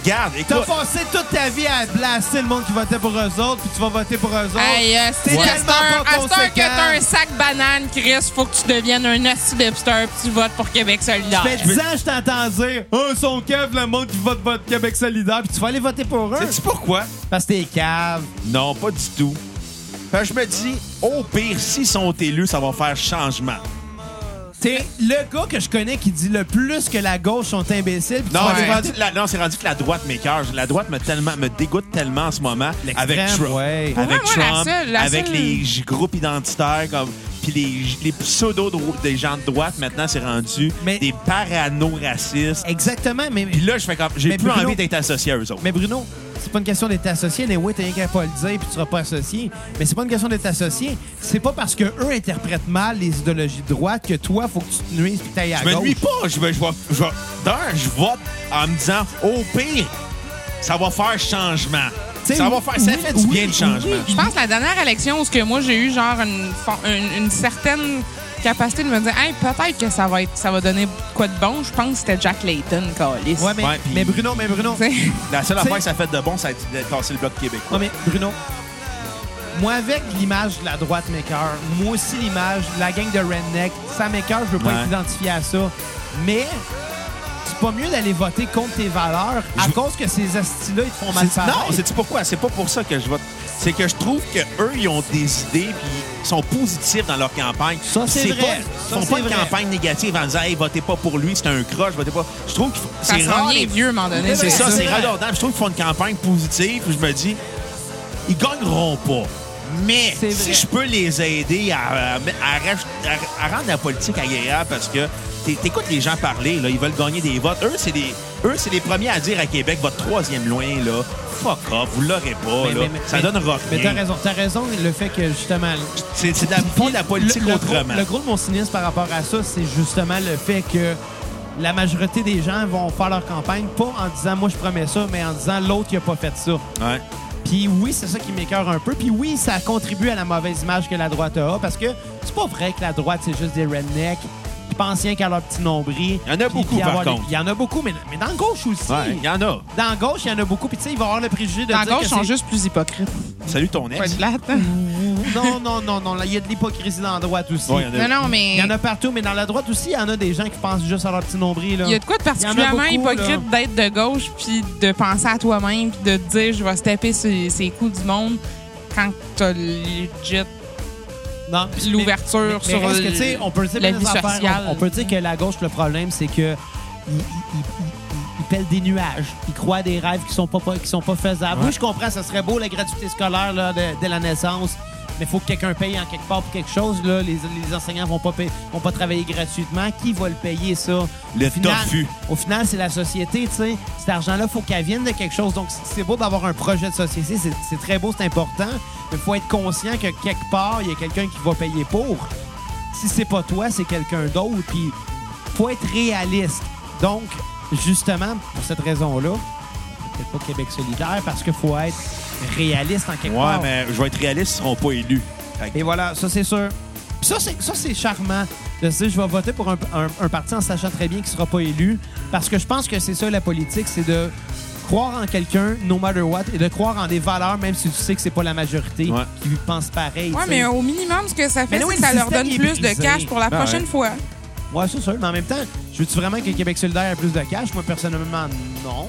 B: Regarde,
A: T'as
B: écoute,
A: passé toute ta vie à blaster le monde qui votait pour eux autres, puis tu vas voter pour eux autres.
C: Hey, euh,
A: T'es
C: c'est
A: tellement
C: à cette heure-
A: pas
C: à cette heure que
A: conséquent.
C: t'as un sac banane, Chris, faut que tu deviennes un assis hipster puis tu votes pour Québec solidaire.
A: Ça fait 10 ans que je t'entends dire Oh, ils sont caves, le monde qui vote pour Québec solidaire, puis tu vas aller voter pour eux.
B: sais-tu pourquoi?
A: Parce que t'es cave.
B: Non, pas du tout. Fait que je me dis, au pire, s'ils sont élus, ça va faire changement.
A: T'es le gars que je connais qui dit le plus que la gauche sont imbéciles. puis tu
B: Non,
A: vas
B: c'est
A: aller
B: rendu,
A: voter-
B: la, non, c'est rendu que la droite m'écœure. La droite me, tellement, me dégoûte tellement en ce moment
A: L'extrême,
B: avec Trump.
A: ouais.
B: Avec
C: Pour vrai, moi, la
B: Trump,
C: seule- la
B: avec
C: seule-
B: les j- groupes identitaires, comme puis les, les pseudo des gens de droite, maintenant, c'est rendu
A: Mais-
B: des parano-racistes.
A: Exactement, mais,
B: Puis là, je fais comme, j'ai
A: Mais
B: plus
A: Bruno-
B: envie d'être associé à eux autres.
A: mais Bruno, c'est pas une question d'être associé. Mais oui, t'as rien qu'à pas le dire, puis tu seras pas associé. Mais c'est pas une question d'être associé. C'est pas parce que eux interprètent mal les idéologies de droite que toi, faut que tu te nuises puis t'ailles à
B: Je me
A: gauche.
B: nuis pas. Je, vais- je, vais- je, d'un, je vote en me disant, au pire, ça va faire changement.
A: T'sais,
B: ça va faire, ça
A: oui,
B: fait du
A: oui,
B: bien le changement.
A: oui.
C: Je pense que la dernière élection où ce que moi j'ai eu genre une, une certaine capacité de me dire hey, peut-être que ça va être ça va donner quoi de bon, je pense que c'était Jack Layton, Callis.
A: Ouais, mais,
B: Ouais, puis-
A: mais Bruno, mais Bruno.
B: La seule affaire que ça fait de bon, ça a été de casser le bloc québécois.
A: Non, mais Bruno, moi, avec l'image de la droite m'écœure, moi aussi l'image, la gang de Redneck, ça m'écœure, je veux pas
B: Ouais.
A: être identifié à ça. Mais c'est pas mieux d'aller voter contre tes valeurs à
B: Je-
A: cause que ces astis-là, ils te font mal
B: C'est-
A: paraître.
B: Non, c'est pourquoi? C'est pas pour ça que je vote. C'est que je trouve que eux ils ont des idées puis ils sont positifs dans leur campagne.
A: Ça, c'est vrai.
B: Pas,
A: Ça,
B: ils font pas de
A: vrai.
B: campagne négative en disant Hey, votez pas pour lui, c'est un croche, votez pas. Je trouve que c'est rare. les-
C: vieux à un moment donné.
B: C'est ça,
A: c'est
B: redondant. Je trouve qu'ils font une campagne positive. puis Je me dis, ils gagneront pas. Mais si je peux les aider à, à- à raj- à- à rendre la politique agréable parce que t'é- t'écoutes les gens parler, là, ils veulent gagner des votes. Eux, c'est les, eux, c'est les premiers à dire à Québec, votre troisième loin, là, fuck off, vous l'aurez pas,
A: Mais-
B: là.
A: mais- mais-
B: ça
A: mais- t'as
B: rien.
A: raison. T'as raison, le fait que justement.
B: C'est c'est de la, pas de la politique
A: le, le
B: autrement.
A: Gros, le gros de mon cynisme par rapport à ça, c'est justement le fait que la majorité des gens vont faire leur campagne, pas en disant moi je promets ça, mais en disant l'autre il a pas fait ça.
B: Ouais.
A: Puis oui, c'est ça qui m'écœure un peu. Puis oui, ça contribue à la mauvaise image que la droite a, parce que c'est pas vrai que la droite, c'est juste des rednecks pensent rien qu'à leur petit nombril.
B: Il y en a
A: Puis-
B: beaucoup,
A: puis
B: par contre.
A: Il y en a beaucoup, mais, mais dans gauche aussi.
B: Ouais, il y en a.
A: Dans la gauche, il y en a beaucoup. Puis tu sais, il va avoir le préjugé de
C: Dans
A: dire
C: gauche,
A: que
C: ils sont juste plus hypocrites.
B: Salut ton ex. *laughs*
A: Non, non, non, non. là, Il y a de l'hypocrisie dans la droite aussi.
B: Ouais, il y en a-
C: Non, non, mais
A: Il y en a partout, mais dans la droite aussi, il y en a des gens qui pensent juste à leur petit nombril. Là.
C: il y a de quoi de particulièrement
A: beaucoup,
C: hypocrite d'être de gauche puis de penser à toi-même puis de te dire je vais se taper ces, coups du monde quand t'as legit l'ouverture
A: mais- mais
C: sur
A: que,
C: le-
A: tu sais, on peut dire
C: la
A: bien
C: vie
A: des affaires.
C: sociale.
A: On, on peut dire que la gauche, le problème, c'est que il, il, il- il- il pèle des nuages. Il croit à des rêves qui sont pas, pas- qui sont pas faisables.
B: Ouais.
A: Oui, je comprends, ça serait beau la gratuité scolaire là, de- dès la naissance. Mais il faut que quelqu'un paye en quelque part pour quelque chose. Là. Les, les enseignants vont pas vont pas travailler gratuitement. Qui va le payer, ça?
B: Le
A: Au final-
B: tofu.
A: Au final, c'est la société, tu sais. Cet argent-là, il faut qu'elle vienne de quelque chose. Donc, c'est beau d'avoir un projet de société. C'est c'est très beau, c'est important. Mais il faut être conscient que quelque part, il y a quelqu'un qui va payer pour. Si c'est pas toi, c'est quelqu'un d'autre. Puis, faut être réaliste. Donc, justement, pour cette raison-là, peut-être pas Québec solidaire, parce qu'il faut être réaliste en quelque
B: Ouais,
A: part.
B: mais je vais être réaliste, ils seront pas élus.
A: Et voilà, ça c'est sûr. Puis ça, c'est, ça, c'est charmant de se dire je vais voter pour un, un- un parti en sachant très bien qu'il ne sera pas élu. Parce que je pense que c'est ça la politique, c'est de croire en quelqu'un, no matter what, et de croire en des valeurs, même si tu sais que c'est pas la majorité
B: Ouais.
A: qui pense pareil.
C: Ouais, mais au minimum, ce que ça fait, c'est que ça
A: le
C: leur donne plus de cash pour la
B: Ben
C: prochaine
B: ouais.
C: fois.
A: Ouais, c'est sûr. Mais en même temps, je veux-tu vraiment que Québec solidaire ait plus de cash? Moi, personnellement, non.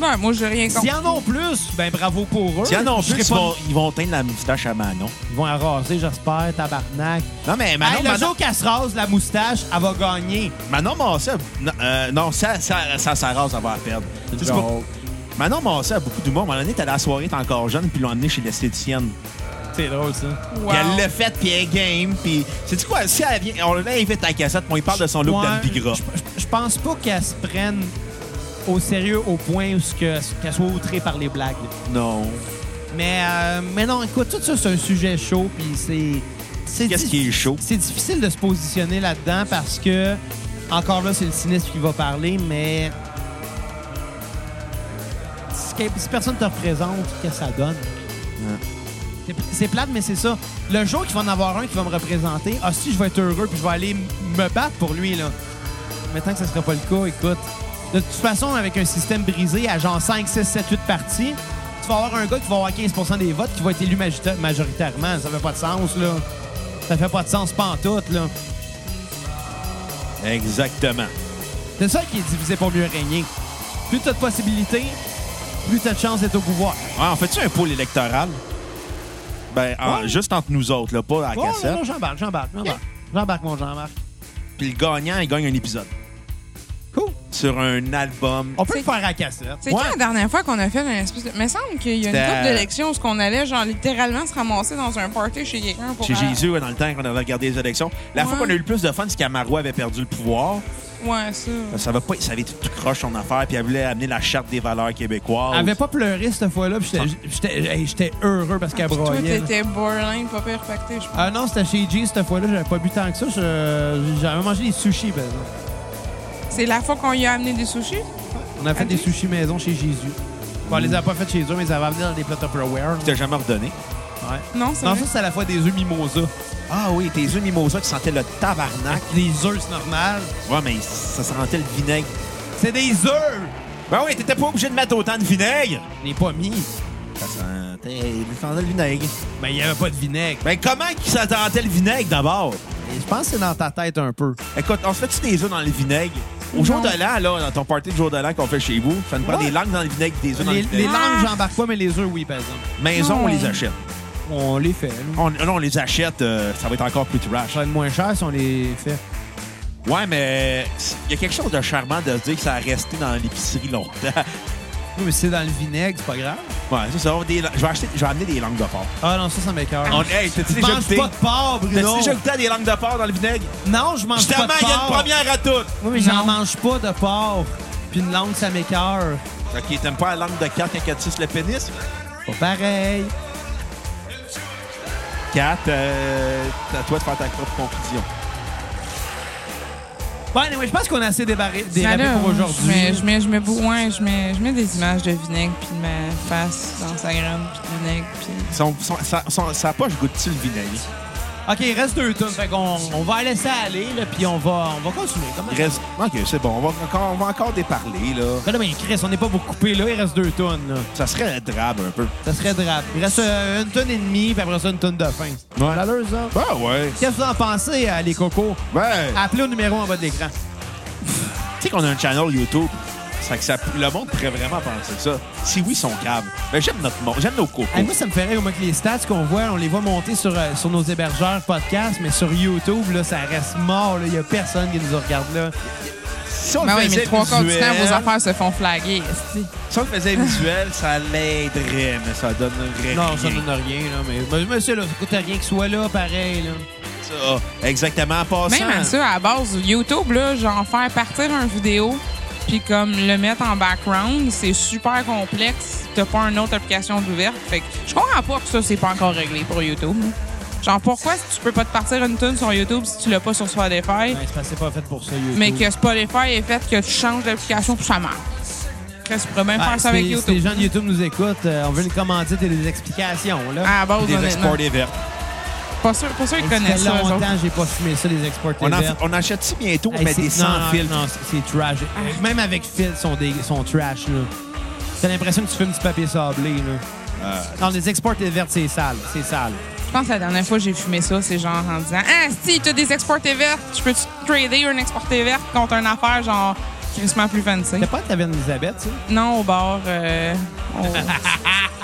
C: Ouais, moi, j'ai rien
A: S'il y
C: contre.
A: en a plus, ben bravo pour eux.
B: S'il y en a
A: Je
B: plus,
A: serais
B: ils
A: pas-
B: vont, ils vont teindre la moustache à Manon.
A: Ils vont arraser, j'espère, tabarnak.
B: Non, mais Manon,
A: hey, le
B: Manon,
A: jour qu'elle se rase la moustache, elle va gagner.
B: Manon Massé, non, euh, non, ça, ça, ça, ça rase, la perdre. C'est pas- Manon Massé a beaucoup d'humour. À un moment donné, t'es à la soirée, t'es encore jeune, puis l'ont emmené chez l'esthéticienne.
A: C'est drôle, ça.
C: Wow.
B: Puis elle l'a fait, puis elle game, puis... C'est quoi? Si elle vient... On l'invite à la cassette, moi, il parle de son look
A: Ouais,
B: d'Anne Pigra.
A: Je, je- je pense pas qu'elle se prenne au sérieux au point ce qu'elle soit outrée par les blagues.
B: Non.
A: Mais, euh, mais non, écoute, tout ça, c'est un sujet chaud, puis c'est...
B: Qu'est-ce qui est chaud?
A: C'est difficile de se positionner là-dedans parce que, encore là, c'est le cynisme qui va parler, mais... Si, personne te représente, qu'est-ce que ça donne? C'est- C'est plate, mais c'est ça. Le jour qu'il va en avoir un qui va me représenter, ah si, je vais être heureux, puis je vais aller me battre pour lui, là. Mais tant que ça sera pas le cas, écoute. De toute façon, avec un système brisé à genre 5, 6, 7, 8 parties, tu vas avoir un gars qui va avoir 15% des votes qui va être élu majorita- majoritairement. Ça fait pas de sens, là. Ça fait pas de sens pantoute, là.
B: Exactement.
A: C'est ça qui est divisé pour mieux régner. Plus t'as de possibilités, plus t'as de chances d'être au pouvoir.
B: Ouais, on fait-tu un pôle électoral? Ben, en-
A: Ouais.
B: juste entre nous autres, là, pas à la
A: Ouais,
B: cassette.
A: non, j'embarque, j'embarque, j'embarque. J'embarque, mon Jean-Marc.
B: Puis le gagnant, il gagne un épisode. Sur un album.
A: On peut le faire à cassette.
C: C'est
B: Ouais.
C: quand la dernière fois qu'on a fait une espèce de. Il me semble qu'il y a une
B: C'était-
C: couple d'élections où ce qu'on allait, genre, littéralement se ramasser dans un party chez quelqu'un pour.
B: Chez Jésus, ouais, dans le temps qu'on avait regardé les élections. La fois
C: Ouais.
B: qu'on a eu le plus de fun, c'est qu'Amaro avait perdu le pouvoir.
C: Ouais, ça.
B: Ça, va pas, ça avait été tout croche son affaire, puis elle voulait amener la charte des valeurs québécoises.
A: Elle avait pas pleuré cette fois-là, puis j'étais- j'étais hey, j'étais heureux parce qu'elle
C: Puis toi,
A: broyait. là.
C: t'étais borderline, pas pire pacté, je pense.
A: Ah non, c'était chez G cette fois-là, j'avais pas bu tant que ça. je- J'avais mangé des sushis, par exemple.
C: C'est la fois qu'on y a amené des sushis?
A: On a fait des sushis maison chez Jésus. Bon, on les a pas fait chez eux, mais ils avaient amené dans des plats Tupperware.
B: Tu t'as jamais redonné.
A: Ouais.
C: Non, c'est
A: Non,
C: vrai.
A: ça, c'est à la fois des œufs mimosa.
B: Ah oui, tes œufs mimosa qui sentaient le tabarnak.
A: Des œufs, c'est normal.
B: Ouais, mais ça sentait le vinaigre.
A: C'est des œufs!
B: Ben oui, t'étais pas obligé de mettre autant de vinaigre.
A: Je l'ai pas mis.
B: Ça sentait, ça sentait le vinaigre.
A: Ben, il y avait pas de vinaigre.
B: Ben comment que ça sentait le vinaigre d'abord?
A: Et Je pense que c'est dans ta tête un peu.
B: Écoute, on se fait-tu des œufs dans le vinaigre? Au jour de l'an, là, dans ton party de jour de l'an qu'on fait chez vous, ça nous prend
A: Ouais.
B: des langues dans le vinaigre, des œufs dans
A: Les,
B: le
A: les
B: vinaigre.
A: langues, j'embarque pas, mais les œufs, oui, par exemple.
B: Maison, on
C: Non.
B: les achète.
A: On les fait. là.
B: On, non, on les achète, euh, ça va être encore plus trash.
A: Ça va être moins cher si on les fait.
B: Ouais, mais il y a quelque chose de charmant de se dire que ça a resté dans l'épicerie longtemps.
A: Oui, mais si c'est dans le vinaigre, c'est pas grave.
B: Ouais, c'est ça. on va des- je, vais acheter, je vais amener des langues de porc.
A: Ah non, ça, ça m'écoeure.
B: On- Hey, t'as-tu
A: Je
B: déjà
A: mange
B: goûté?
A: pas de porc,
B: T'as-tu
A: Bruno.
B: déjà goûté à des langues de porc dans le vinaigre?
A: Non, je mange pas
B: Justement,
A: de
B: il y a
A: porc.
B: une première à toutes.
A: Oui, mais j'en mange pas de porc. Puis une langue, ça m'écoeure.
B: OK, t'aimes pas la langue de Kat quand tisse le pénis?
A: Pas pareil.
B: Kat, euh, c'est à toi de faire ta propre conclusion.
A: Bon, anyway, je pense qu'on a assez débarré, dérapé
C: là,
A: pour
C: Je
A: aujourd'hui.
C: mets, je, mets, je, mets, beau- ouais, je, mets, je mets des images de vinaigre puis de ma face dans sa graine puis de vinaigre. Puis...
B: Son, son, sa, son- sa poche goûte-tu le vinaigre?
A: OK, il reste deux tonnes. Fait qu'on on va laisser aller, là, puis on va, on va continuer. Comment
B: Il reste... OK, c'est bon. On va encore, on va encore déparler, là.
A: Là, ben, Chris, on n'est pas beaucoup coupé, là. Il reste deux tonnes, là.
B: Ça serait drabe un peu.
A: Ça serait drap. Il reste euh, une tonne et demie, puis après ça, une tonne de fin.
B: Ouais.
A: L'allure, ça.
B: Ben ouais.
A: Qu'est-ce que vous en pensez, euh, les cocos? Appelez au numéro en bas de l'écran.
B: Tu sais qu'on a un channel YouTube. Ça que ça, le monde pourrait vraiment penser ça. Si oui, ils sont caves. Ben, j'aime notre monde. J'aime nos cocos.
A: Hey, moi, ça me rire au moins que les stats qu'on voit, on les voit monter sur, euh, sur nos hébergeurs podcast, mais sur YouTube, là, ça reste mort. là. Il n'y a personne qui nous regarde là.
B: si on
C: Ben
B: le
C: oui, mais trois quarts du temps,
B: visuel,
C: vos affaires se font flaguer.
B: Si on le faisait visuel, *laughs* ça l'aiderait, mais ça donnerait
A: Non,
B: rien.
A: ça donne rien. Là, mais, mais monsieur, là, ça coûte rien qu'il soit là, pareil. Là.
B: Ça, exactement. En passant,
C: Même à ça, à la base, YouTube, là, genre faire partir une vidéo puis comme le mettre en background, c'est super complexe. T'as pas une autre application ouverte. Fait que je comprends pas que ça, c'est pas encore réglé pour YouTube. Genre, pourquoi tu peux pas te partir une tune sur YouTube si tu l'as pas sur Spotify,
A: Ouais, c'est parce que c'est pas fait pour ça, YouTube.
C: mais que Spotify est fait que tu changes d'application puis ça marche. Que tu pourrais
A: Ah,
C: faire ça avec
A: les- si
C: YouTube?
A: les gens de YouTube nous écoutent, euh, on veut une commandite et des explications. Là.
C: À la base,
B: des exports des vertes.
C: Pas sûr, pas sûr qu'ils connaissent ça,
A: longtemps que j'ai pas fumé ça, les exports
B: On, en,
A: verts.
B: on achète-tu bientôt,
A: Hey,
B: mais
A: c'est-
B: des sans
A: non? Non, c'est c'est trash. Même avec ils sont, des, sont trash. là. T'as l'impression que tu fumes du papier sablé. Là.
B: Euh,
A: Non, les exports vertes, c'est sale. C'est sale.
C: Je pense que la dernière fois que j'ai fumé ça, c'est genre en disant Ah, si, t'as des exportés vertes, je peux trader une exportée verte contre une affaire genre crissement plus fancy.
A: C'était pas de taverne Elisabeth, ça?
C: Non, au bar. Euh, au... *laughs*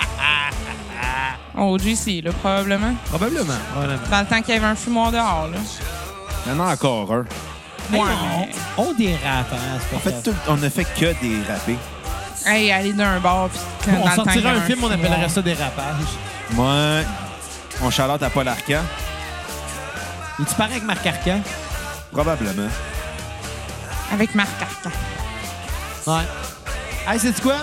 C: au GC, là, probablement.
A: Probablement. probablement.
C: Dans le temps qu'il y avait un fumoir dehors, là.
B: il y en a encore un.
A: Hey,
C: Ouais,
A: on, on dérape, hein, c'est
B: En fait, tout- on a fait que des rappés.
C: Hey, aller d'un bar, puis quand- dans
A: On
C: le temps qu'il y
A: sortirait
C: avait
A: un film, on
C: fumoir.
A: appellerait ça dérapage.
B: Moi, on charlotte à Paul Arcan.
A: Et tu parais avec Marc Arcan?
B: Probablement.
C: Avec Marc Arcan.
A: Ouais. Hey, c'est quoi?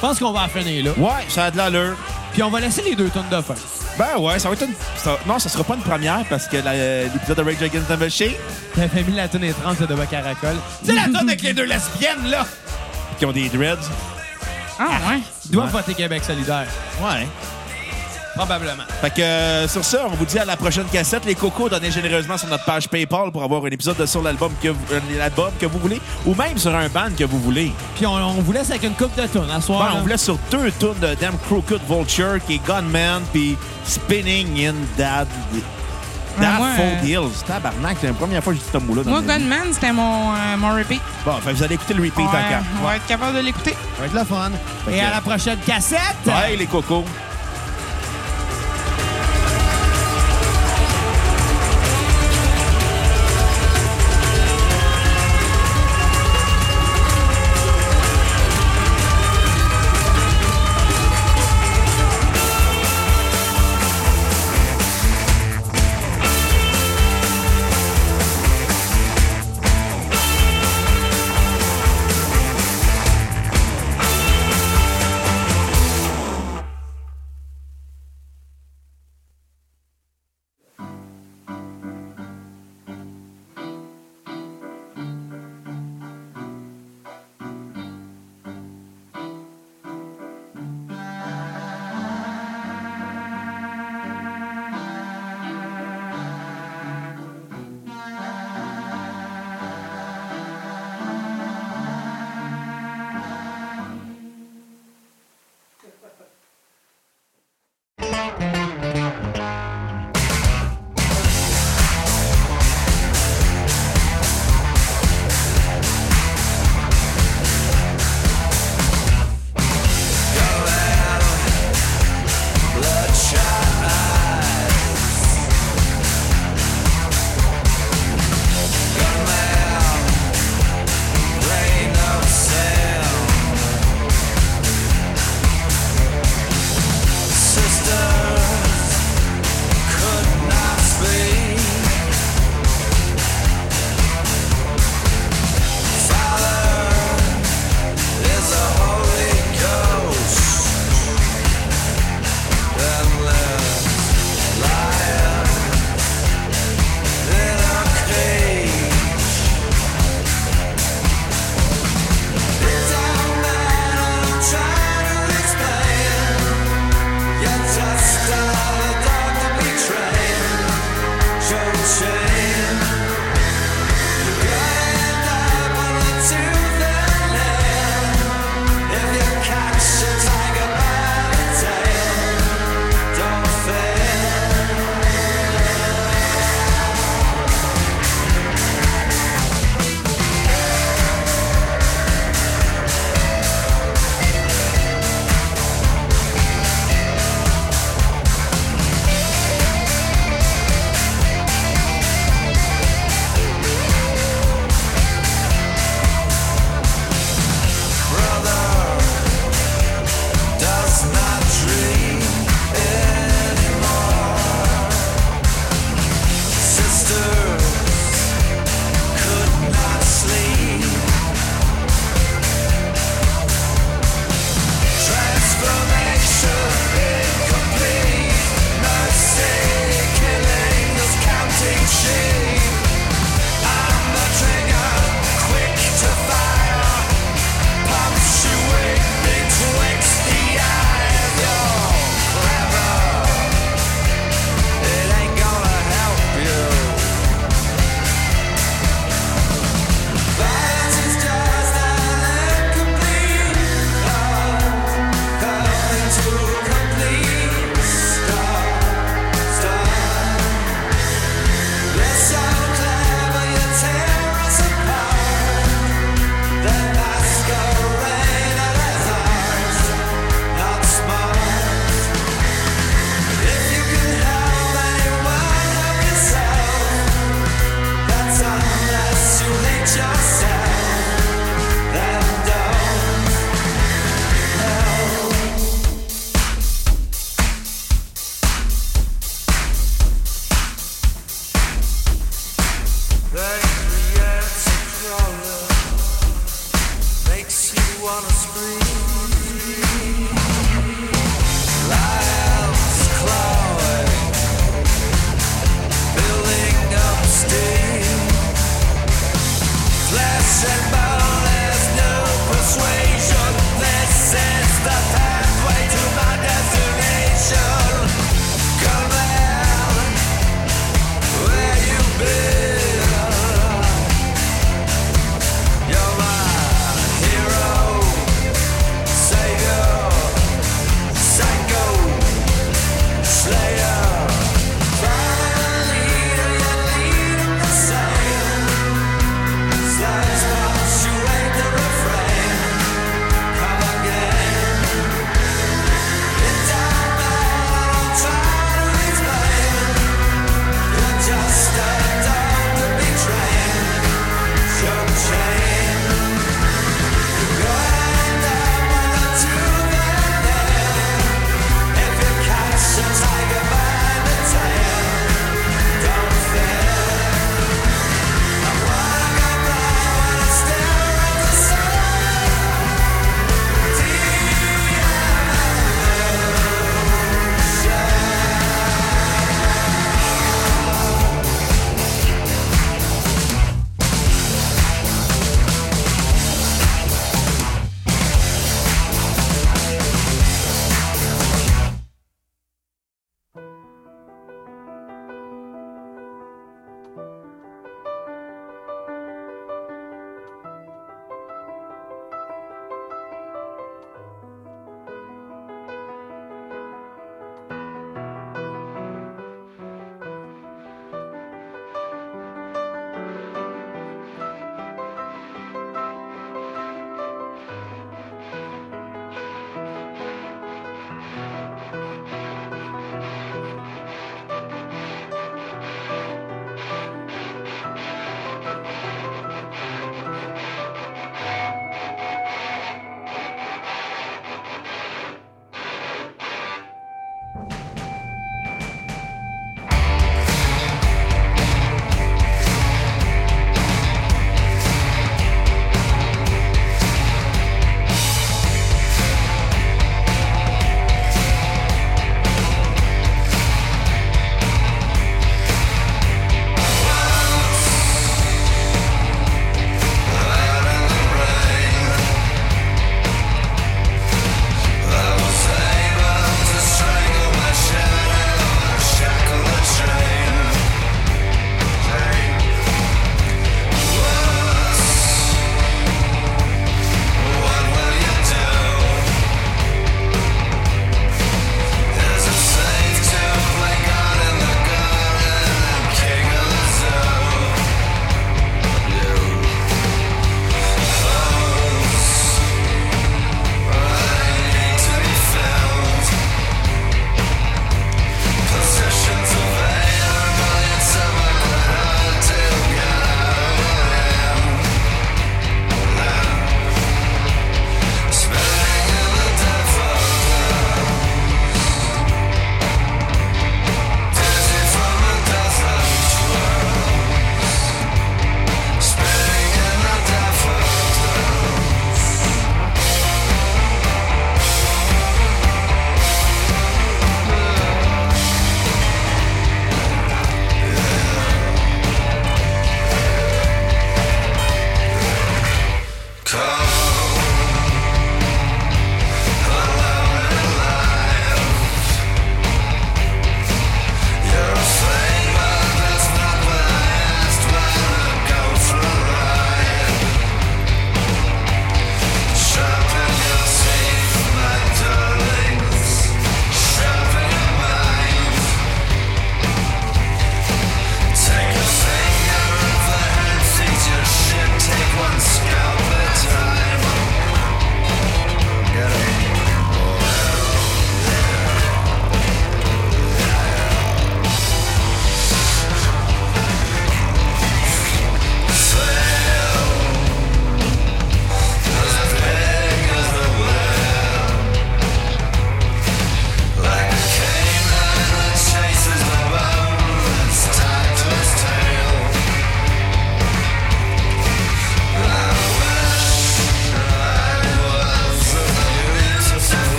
A: Je pense qu'on va en finir là.
B: Ouais, ça a de l'allure.
A: Puis on va laisser les deux tonnes de fin.
B: Ben ouais, ça va être une... ça- Non, ça sera pas une première parce que la- l'épisode de Rage Against the Machine,
A: T'avais mis la tonne étrange de Caracol. C'est la tonne avec les deux lesbiennes, là!
B: qui ont des dreads.
C: Ah, ouais.
A: Ils doivent
B: Ouais.
A: voter Québec solidaire.
B: Ouais.
A: Probablement.
B: Fait que euh, sur ça, on vous dit à la prochaine cassette. Les cocos, donnez généreusement sur notre page PayPal pour avoir un épisode de sur l'album que, vous- euh, l'album que vous voulez ou même sur un band que vous voulez.
A: Puis on, on vous laisse avec une coupe de tonnes à soir.
B: Bon,
A: là.
B: on vous laisse sur deux tunes de Damn Crooked Vulture qui est Gunman puis Spinning in Dad.
C: Ah,
B: Dad
C: moi,
B: Fold Hills. Tabarnak, c'est la première fois que j'ai dit ce mot-là
C: Moi. Gunman, c'était mon, euh, mon repeat.
B: Bon, fait que vous allez écouter le repeat
C: Ouais,
B: en quatre.
C: on va être capable de l'écouter.
A: Ça va être le fun.
B: Fait
A: Et
B: que-
A: à la prochaine cassette!
B: Ouais, les cocos.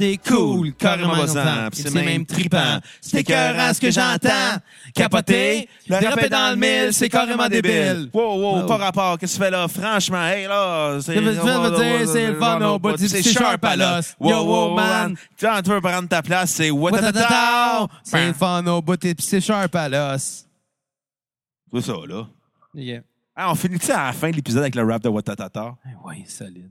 A: T'es cool, carrément
B: pis
A: C'est même trippant. C'est écœurant ce que j'entends. Capoter,
B: le
A: déraper dans le mille, c'est carrément débile.
B: Wow, wow, pas rapport. Qu'est-ce que tu fais là? Franchement, hey là. C'est
A: ça veut dire, c'est le fun au bout, c'est sharp à l'os. Yo, wow, man.
B: Quand tu veux prendre ta place, c'est what!
A: C'est le fun au bout c'est sharp à l'os.
B: C'est ça, là.
A: Yeah.
B: Ah, on finit ça à la fin de l'épisode avec le rap de Watatata?
A: Oui, solide.